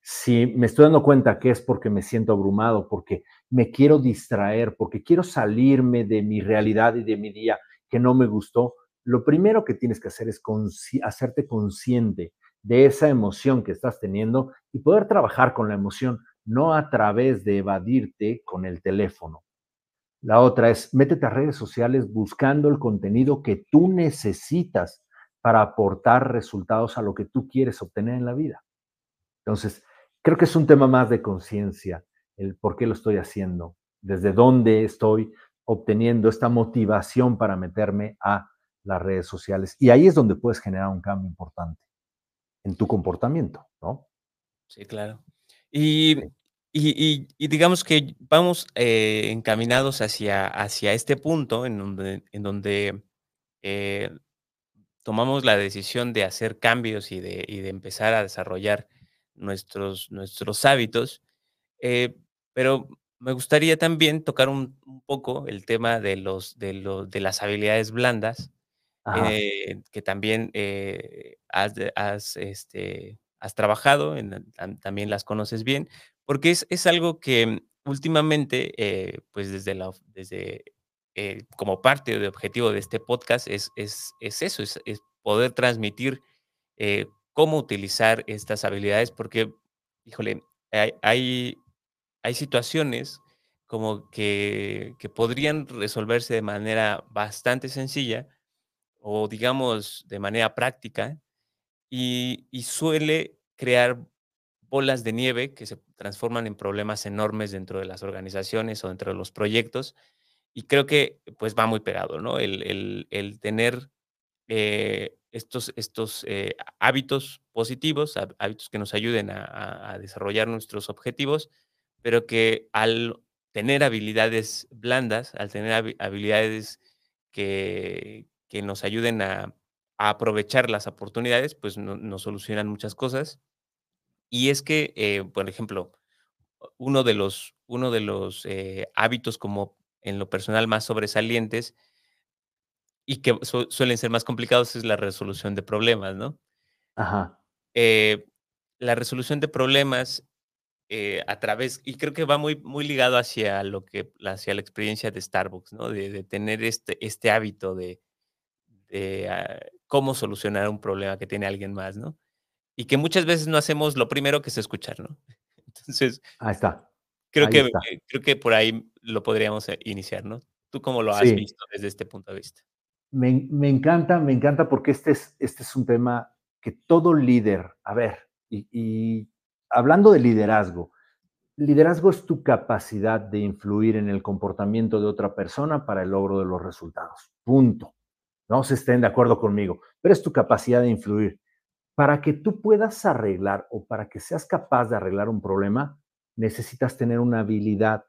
Si me estoy dando cuenta que es porque me siento abrumado, porque me quiero distraer, porque quiero salirme de mi realidad y de mi día que no me gustó, lo primero que tienes que hacer es hacerte consciente de esa emoción que estás teniendo y poder trabajar con la emoción, no a través de evadirte con el teléfono. La otra es, métete a redes sociales buscando el contenido que tú necesitas para aportar resultados a lo que tú quieres obtener en la vida. Entonces, creo que es un tema más de conciencia, el por qué lo estoy haciendo, desde dónde estoy obteniendo esta motivación para meterme a las redes sociales. Y ahí es donde puedes generar un cambio importante en tu comportamiento, ¿no? Sí, claro. Y, y, digamos que vamos eh, encaminados hacia, hacia este punto en donde, en donde eh, tomamos la decisión de hacer cambios y de, y de empezar a desarrollar nuestros, nuestros hábitos. Eh, pero me gustaría también tocar un, poco el tema de, los, de, los, de las habilidades blandas, que también eh, has, este, has trabajado, en, también las conoces bien, porque es, es algo que últimamente, pues desde, la, desde como parte del objetivo de este podcast, es, es, es eso, es, poder transmitir cómo utilizar estas habilidades, porque, híjole, hay, hay, situaciones como que, que, podrían resolverse de manera bastante sencilla o digamos de manera práctica y suele crear bolas de nieve que se transforman en problemas enormes dentro de las organizaciones o dentro de los proyectos. Y creo que pues va muy pegado, ¿no? El, el, tener eh, estos, estos eh, hábitos positivos, hábitos que nos ayuden a, desarrollar nuestros objetivos, pero que al tener habilidades blandas, al tener habilidades que, que nos ayuden a, aprovechar las oportunidades, pues nos solucionan muchas cosas. Y es que, eh, por ejemplo, uno de los, uno de los hábitos como en lo personal más sobresalientes y que suelen ser más complicados es la resolución de problemas, ¿no? Ajá. Eh, la resolución de problemas eh, a través, y creo que va muy, muy ligado hacia lo que, hacia la experiencia de Starbucks, ¿no? De, tener este, este hábito de, de ah, cómo solucionar un problema que tiene alguien más, ¿no? Y que muchas veces no hacemos lo primero que es escuchar, ¿no? Entonces. Ahí está. Creo, que, creo que por ahí lo podríamos eh, iniciar, ¿no? ¿Tú cómo lo has visto desde este punto de vista? Me, encanta, me encanta porque este es, este es un tema que todo líder, a ver, y, hablando de liderazgo, liderazgo es tu capacidad de influir en el comportamiento de otra persona para el logro de los resultados. Punto. No se estén de acuerdo conmigo, pero es tu capacidad de influir. Para que tú puedas arreglar o para que seas capaz de arreglar un problema, necesitas tener una habilidad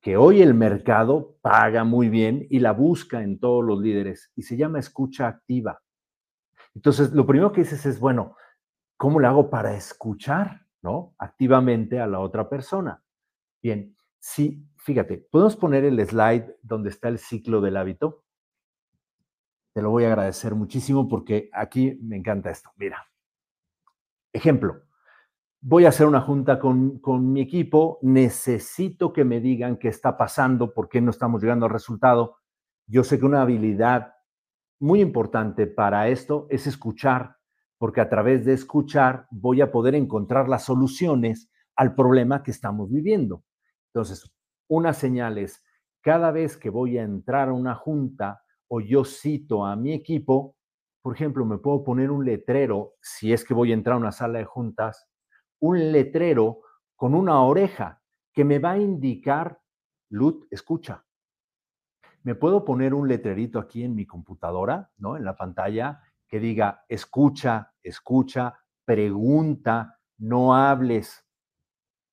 que hoy el mercado paga muy bien y la busca en todos los líderes y se llama escucha activa. Entonces, lo primero que dices es, bueno, ¿cómo le hago para escuchar, ¿no? Activamente a la otra persona. Bien, sí, fíjate, podemos poner el slide donde está el ciclo del hábito. Te lo voy a agradecer muchísimo porque aquí me encanta esto. Mira, ejemplo, voy a hacer una junta con, con, mi equipo, necesito que me digan qué está pasando, por qué no estamos llegando al resultado. Yo sé que una habilidad muy importante para esto es escuchar, porque a través de escuchar voy a poder encontrar las soluciones al problema que estamos viviendo. Entonces, una señal es, cada vez que voy a entrar a una junta, o yo cito a mi equipo, por ejemplo, me puedo poner un letrero, si es que voy a entrar a una sala de juntas, un letrero con una oreja que me va a indicar, Lut, escucha. Me puedo poner un letrerito aquí en mi computadora, ¿no? En la pantalla, que diga, escucha, escucha, pregunta, no hables.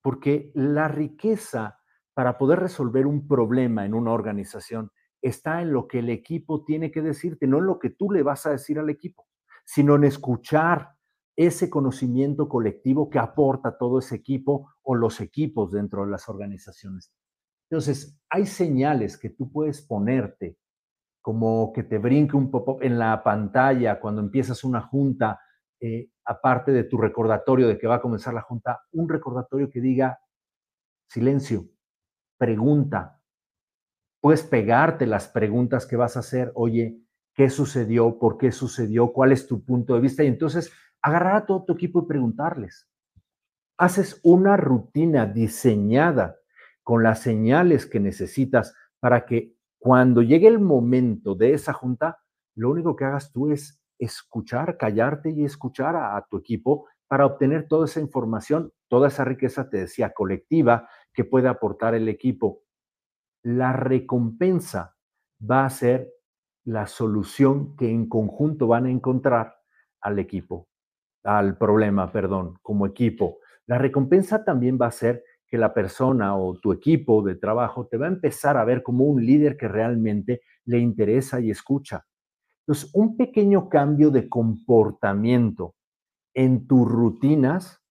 Porque la riqueza para poder resolver un problema en una organización está en lo que el equipo tiene que decirte, no en lo que tú le vas a decir al equipo, sino en escuchar ese conocimiento colectivo que aporta todo ese equipo o los equipos dentro de las organizaciones. Entonces, hay señales que tú puedes ponerte, como que te brinque un pop-up en la pantalla cuando empiezas una junta, eh, aparte de tu recordatorio de que va a comenzar la junta, un recordatorio que diga silencio, pregunta, puedes pegarte las preguntas que vas a hacer, oye, ¿qué sucedió? ¿Por qué sucedió? ¿Cuál es tu punto de vista? Y entonces agarrar a todo tu equipo y preguntarles. Haces una rutina diseñada con las señales que necesitas para que cuando llegue el momento de esa junta, lo único que hagas tú es escuchar, callarte y escuchar a, tu equipo para obtener toda esa información, toda esa riqueza, te decía, colectiva que puede aportar el equipo la recompensa va a ser la solución que en conjunto van a encontrar al equipo, al problema, perdón, como equipo. La recompensa también va a ser que la persona o tu equipo de trabajo te va a empezar a ver como un líder que realmente le interesa y escucha. Entonces, un pequeño cambio de comportamiento en tus rutinas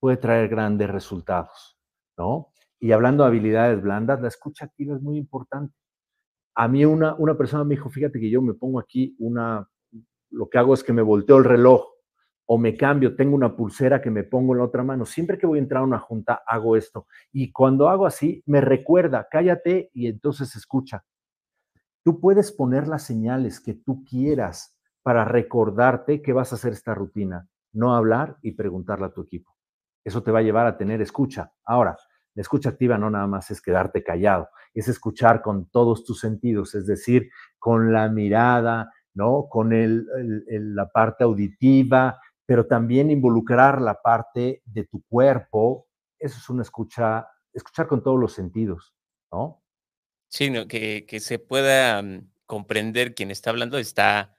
puede traer grandes resultados, ¿no? Y hablando de habilidades blandas, la escucha activa es muy importante. A mí una, una persona me dijo, fíjate que yo me pongo aquí una, lo que hago es que me volteo el reloj o me cambio, tengo una pulsera que me pongo en la otra mano. Siempre que voy a entrar a una junta, hago esto. Y cuando hago así, me recuerda, cállate y entonces escucha. Tú puedes poner las señales que tú quieras para recordarte que vas a hacer esta rutina, no hablar y preguntarle a tu equipo. Eso te va a llevar a tener escucha. Ahora, la escucha activa no nada más es quedarte callado, es escuchar con todos tus sentidos, es decir, con la mirada, ¿no? Con el, la parte auditiva, pero también involucrar la parte de tu cuerpo. Eso es una escucha, escuchar con todos los sentidos, ¿no? Sí, que, que se pueda mm, comprender quien está hablando está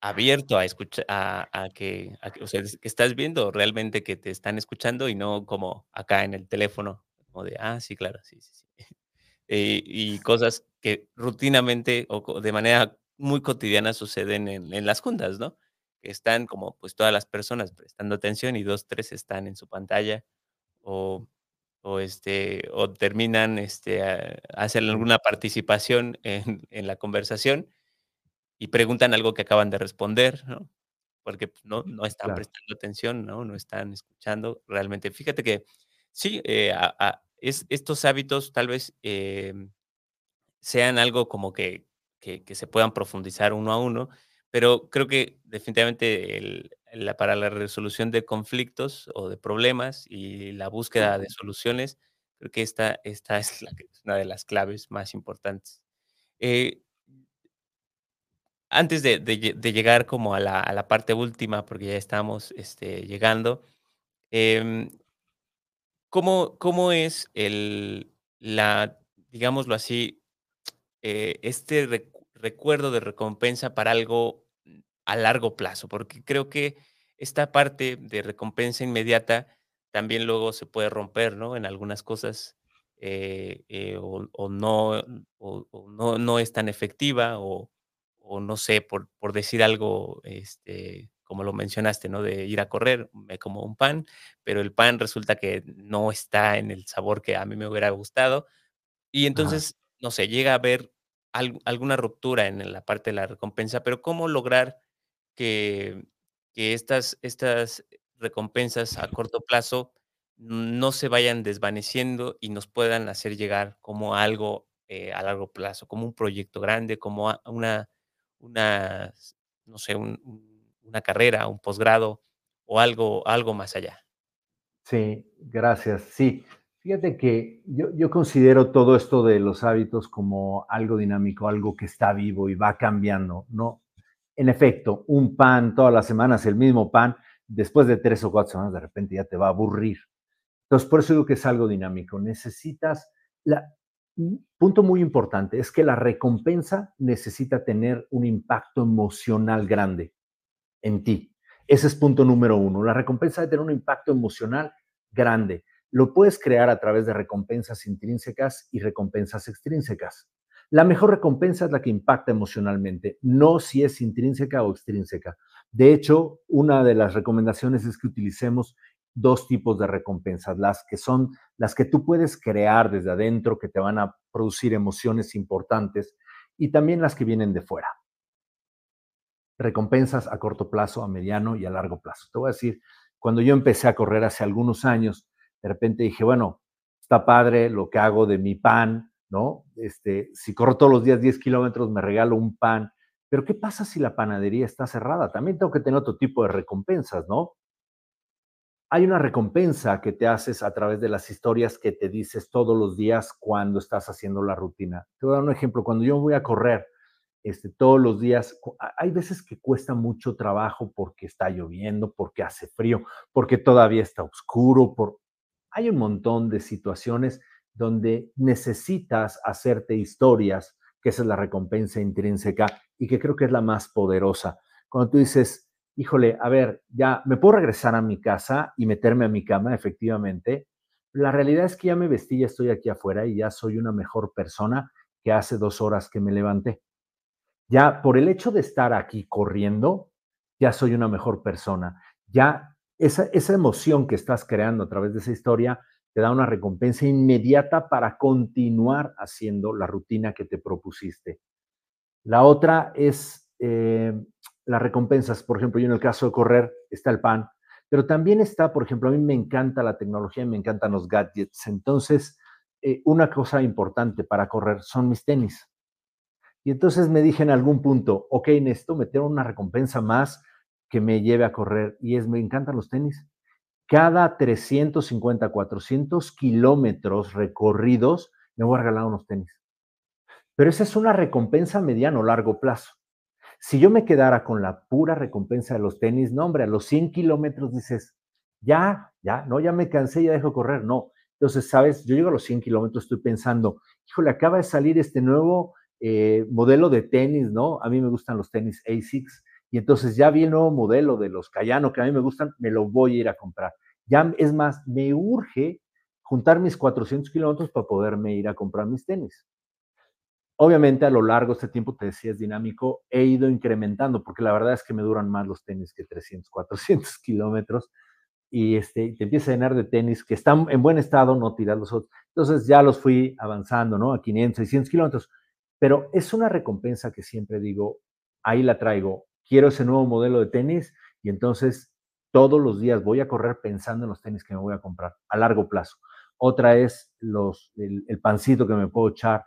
abierto a escuchar, a, que, o sea, que estás viendo realmente que te están escuchando y no como acá en el teléfono como de, ah, sí, claro, sí, sí, sí. Eh, y cosas que rutinamente o de manera muy cotidiana suceden en, las juntas, ¿no? Que están como pues todas las personas prestando atención y dos, tres están en su pantalla o, o este, o terminan, este, hacen alguna participación en, en, la conversación y preguntan algo que acaban de responder, ¿no? Porque pues, no, no están prestando atención, ¿no? No están escuchando realmente. Fíjate que Sí, eh, es, estos hábitos tal vez em, sean algo como que, que, se puedan profundizar uno a uno, pero creo que definitivamente para la resolución de conflictos o de problemas y la búsqueda de soluciones, creo que esta, esta es, una de las claves más importantes. Eh, antes de, llegar como a la, a la, parte última, porque ya estamos este, llegando, em, ¿Cómo, cómo es el, la, digámoslo así, eh, este recuerdo de recompensa para algo a largo plazo? Porque creo que esta parte de recompensa inmediata también luego se puede romper, ¿no? En algunas cosas eh, eh, o, no, no, no, es tan efectiva o, no sé, por, por, decir algo, este, como lo mencionaste, ¿no? De ir a correr, me como un pan, pero el pan resulta que no está en el sabor que a mí me hubiera gustado. Y entonces, no sé, llega a haber alguna ruptura en la parte de la recompensa, pero ¿cómo lograr que, que estas, estas recompensas a corto plazo no se vayan desvaneciendo y nos puedan hacer llegar como algo eh, a largo plazo, como un proyecto grande, como una, una no sé, una carrera, un posgrado o algo, algo más allá. Sí, gracias. Sí, fíjate que yo, yo considero todo esto de los hábitos como algo dinámico, algo que está vivo y va cambiando, ¿no? En efecto, un pan todas las semanas, el mismo pan, después de tres o cuatro semanas de repente ya te va a aburrir. Entonces, por eso digo que es algo dinámico. Necesitas, la, un punto muy importante es que la recompensa necesita tener un impacto emocional grande en ti. Ese es punto número uno. La recompensa debe tener un impacto emocional grande. Lo puedes crear a través de recompensas intrínsecas y recompensas extrínsecas. La mejor recompensa es la que impacta emocionalmente, no si es intrínseca o extrínseca. De hecho, una de las recomendaciones es que utilicemos dos tipos de recompensas, las que son las que tú puedes crear desde adentro, que te van a producir emociones importantes, y también las que vienen de fuera. Recompensas a corto plazo, a mediano y a largo plazo. Te voy a decir, cuando yo empecé a correr hace algunos años, de repente dije, bueno, está padre lo que hago de mi pan, ¿no? Este, si corro todos los días 10 kilómetros, me regalo un pan. Pero ¿qué pasa si la panadería está cerrada? También tengo que tener otro tipo de recompensas, ¿no? hay una recompensa que te haces a través de las historias que te dices todos los días cuando estás haciendo la rutina. Te voy a dar un ejemplo. Cuando yo voy a correr este, todos los días, hay veces que cuesta mucho trabajo porque está lloviendo, porque hace frío, porque todavía está oscuro. Por... Hay un montón de situaciones donde necesitas hacerte historias, que esa es la recompensa intrínseca y que creo que es la más poderosa. Cuando tú dices, híjole, a ver, ya me puedo regresar a mi casa y meterme a mi cama, efectivamente. La realidad es que ya me vestí, ya estoy aquí afuera y ya soy una mejor persona que hace dos horas que me levanté. Ya por el hecho de estar aquí corriendo, ya soy una mejor persona. Ya esa, esa emoción que estás creando a través de esa historia te da una recompensa inmediata para continuar haciendo la rutina que te propusiste. La otra es eh, las recompensas. Por ejemplo, yo en el caso de correr está el pan, pero también está, por ejemplo, a mí me encanta la tecnología, me encantan los gadgets. Entonces, eh, una cosa importante para correr son mis tenis. Y entonces me dije en algún punto, ok, necesito meter una recompensa más que me lleve a correr. Y es, me encantan los tenis. Cada 350, 400 kilómetros recorridos, me voy a regalar unos tenis. Pero esa es una recompensa mediano largo plazo. Si yo me quedara con la pura recompensa de los tenis, no, hombre, a los 100 kilómetros dices, ya, ya, no, ya me cansé, ya dejo correr. No. Entonces, sabes, yo llego a los 100 kilómetros, estoy pensando, híjole, acaba de salir este nuevo eh, modelo de tenis, ¿no? A mí me gustan los tenis ASICS. Y entonces ya vi el nuevo modelo de los Cayano que a mí me gustan, me lo voy a ir a comprar. Ya, es más, me urge juntar mis 400 kilómetros para poderme ir a comprar mis tenis. Obviamente a lo largo de este tiempo, te decía, es dinámico, he ido incrementando, porque la verdad es que me duran más los tenis que 300, 400 kilómetros, y este, te empieza a llenar de tenis que están en buen estado, no tirar los otros. Entonces ya los fui avanzando, ¿no? A 500, 600 kilómetros. Pero es una recompensa que siempre digo, ahí la traigo, quiero ese nuevo modelo de tenis y entonces todos los días voy a correr pensando en los tenis que me voy a comprar a largo plazo. Otra es los, el, el pancito que me puedo echar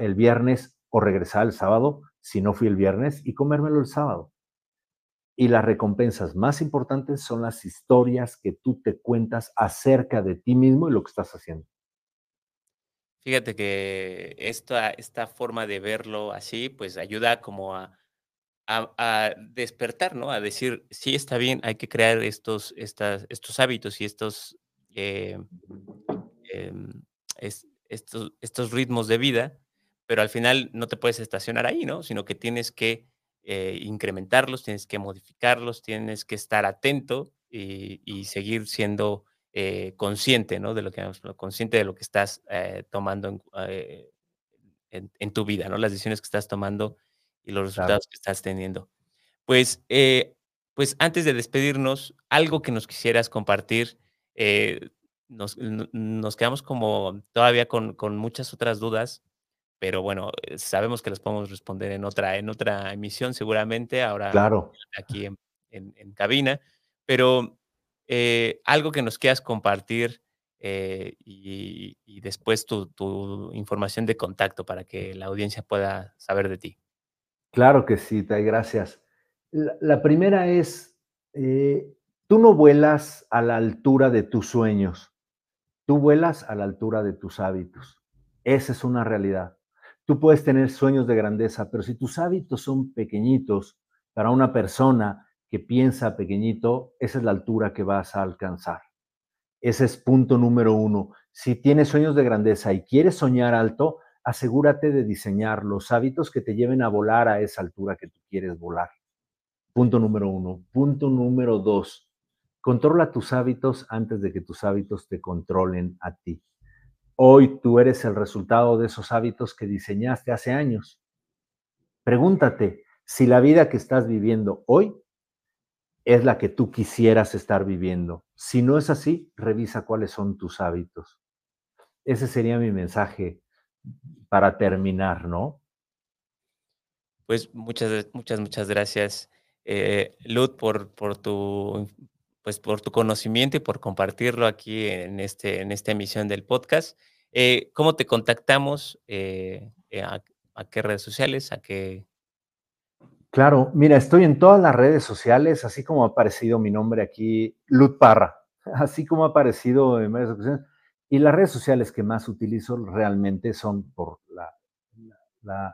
el, viernes o regresar el sábado, si no fui el viernes, y comérmelo el sábado. Y las recompensas más importantes son las historias que tú te cuentas acerca de ti mismo y lo que estás haciendo. Fíjate que esta, esta forma de verlo así, pues ayuda como a, a, despertar, ¿no? A decir, sí, está bien, hay que crear estos, estas, estos hábitos y estos, eh, em, estos, estos ritmos de vida, pero al final no te puedes estacionar ahí, ¿no? Sino que tienes que eh, incrementarlos, tienes que modificarlos, tienes que estar atento y, seguir siendo eh, consciente, ¿no? De lo que consciente de lo que estás eh, tomando en, tu vida, ¿no? Las decisiones que estás tomando y los resultados que estás teniendo. Pues, pues antes de despedirnos, algo que nos quisieras compartir, nos, quedamos como todavía con, con muchas otras dudas pero bueno, eh, sabemos que las podemos responder en otra, en otra emisión seguramente, ahora claro. aquí en, cabina, pero eh, algo que nos quieras compartir eh, y, después tu, información de contacto para que la audiencia pueda saber de ti. Claro que sí, Tai, gracias. La, primera es, tú no vuelas a la altura de tus sueños, tú vuelas a la altura de tus hábitos. Esa es una realidad. Tú puedes tener sueños de grandeza, pero si tus hábitos son pequeñitos, para una persona que piensa pequeñito, esa es la altura que vas a alcanzar. Ese es punto número uno. Si tienes sueños de grandeza y quieres soñar alto, asegúrate de diseñar los hábitos que te lleven a volar a esa altura que tú quieres volar. Punto número uno. Punto número dos. Controla tus hábitos antes de que tus hábitos te controlen a ti. Hoy tú eres el resultado de esos hábitos que diseñaste hace años. Pregúntate si la vida que estás viviendo hoy es la que tú quisieras estar viviendo. Si no es así, revisa cuáles son tus hábitos. Ese sería mi mensaje para terminar, ¿no? Pues muchas, muchas, muchas gracias, eh, Lud, por, por tu pues por tu conocimiento y por compartirlo aquí en, este, en esta emisión del podcast. Eh, ¿Cómo te contactamos? Eh, eh, a, qué redes sociales? ¿A qué? Claro, mira, estoy en todas las redes sociales, así como ha aparecido mi nombre aquí, Lut Parra, así como ha aparecido en varias ocasiones. Y las redes sociales que más utilizo realmente son por la,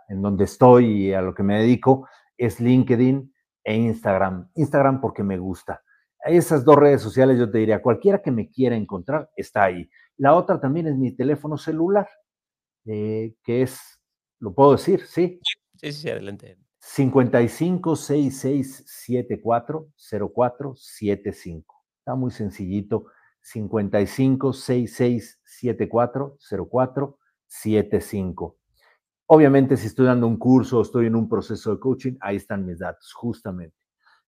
en donde estoy y a lo que me dedico, es LinkedIn e Instagram. Instagram porque me gusta esas dos redes sociales yo te diría, cualquiera que me quiera encontrar está ahí. La otra también es mi teléfono celular, eh, que es, lo puedo decir, ¿sí? Sí, sí, adelante. 55 0475. Está muy sencillito. 55 0475. Obviamente, si estoy dando un curso o estoy en un proceso de coaching, ahí están mis datos, justamente.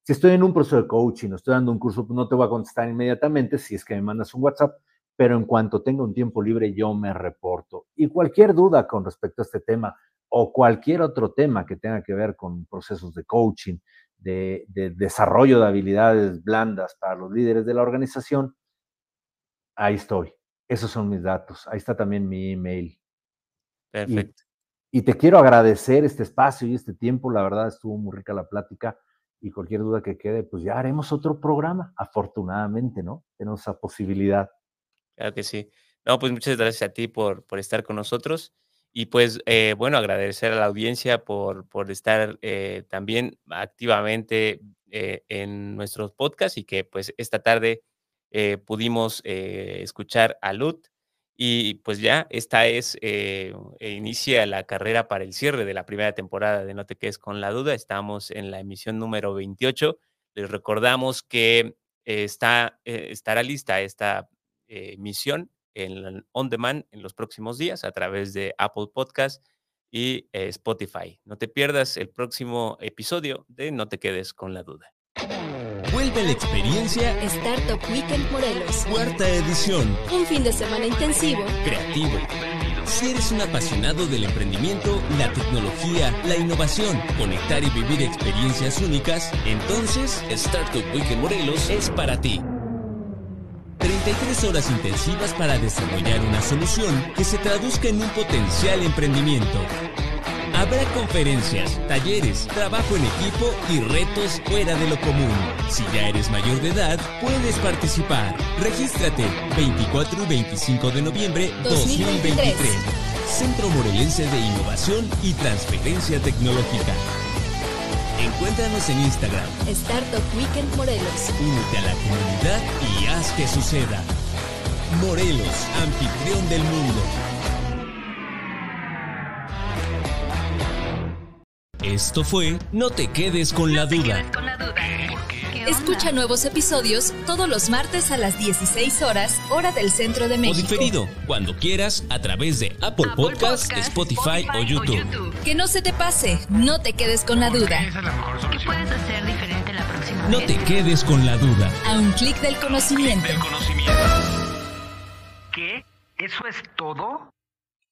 Si estoy en un proceso de coaching o estoy dando un curso, pues no te voy a contestar inmediatamente si es que me mandas un WhatsApp, pero en cuanto tenga un tiempo libre yo me reporto. Y cualquier duda con respecto a este tema o cualquier otro tema que tenga que ver con procesos de coaching, de, desarrollo de habilidades blandas para los líderes de la organización, ahí estoy. Esos son mis datos. Ahí está también mi email. Perfecto. y te quiero agradecer este espacio y este tiempo. La verdad estuvo muy rica la plática y cualquier duda que quede, pues ya haremos otro programa, afortunadamente, ¿no? Tenemos esa posibilidad. Claro que sí. No, pues muchas gracias a ti por, por estar con nosotros y pues, eh, bueno, agradecer a la audiencia por, por estar eh, también activamente eh, en nuestros podcasts y que pues esta tarde pudimos escuchar a Lut y pues ya, esta es, eh, inicia la carrera para el cierre de la primera temporada de No te quedes con la duda. Estamos en la emisión número 28. Les recordamos que está, eh, estará lista esta eh, emisión en On Demand en los próximos días a través de Apple Podcast y Spotify. No te pierdas el próximo episodio de No te quedes con la duda. Vuelve la experiencia Startup Weekend Morelos. Cuarta edición. Un fin de semana intensivo. Creativo. Si eres un apasionado del emprendimiento, la tecnología, la innovación, conectar y vivir experiencias únicas, entonces Startup Weekend Morelos es para ti. 33 horas intensivas para desarrollar una solución que se traduzca en un potencial emprendimiento. Habrá conferencias, talleres, trabajo en equipo y retos fuera de lo común. Si ya eres mayor de edad, puedes participar. Regístrate 24 y 25 de noviembre 2023. Centro Morelense de Innovación y Transferencia Tecnológica. Encuéntranos en Instagram. Startup Weekend Morelos. Únete a la comunidad y haz que suceda. Morelos, anfitrión del mundo. Esto fue No te quedes con la No te duda. quedes con la duda. ¿Qué onda? Escucha nuevos episodios todos los martes a las 16 horas, hora del centro de O México. diferido, cuando quieras, a través de Apple, Apple Podcasts, Podcast, Spotify, o YouTube. Que no se te pase, no te quedes con la duda. Esa es la mejor ¿Qué puedes hacer diferente la próxima No vez? te quedes con la duda. A un clic del conocimiento. Del conocimiento. ¿Qué? ¿Eso es todo?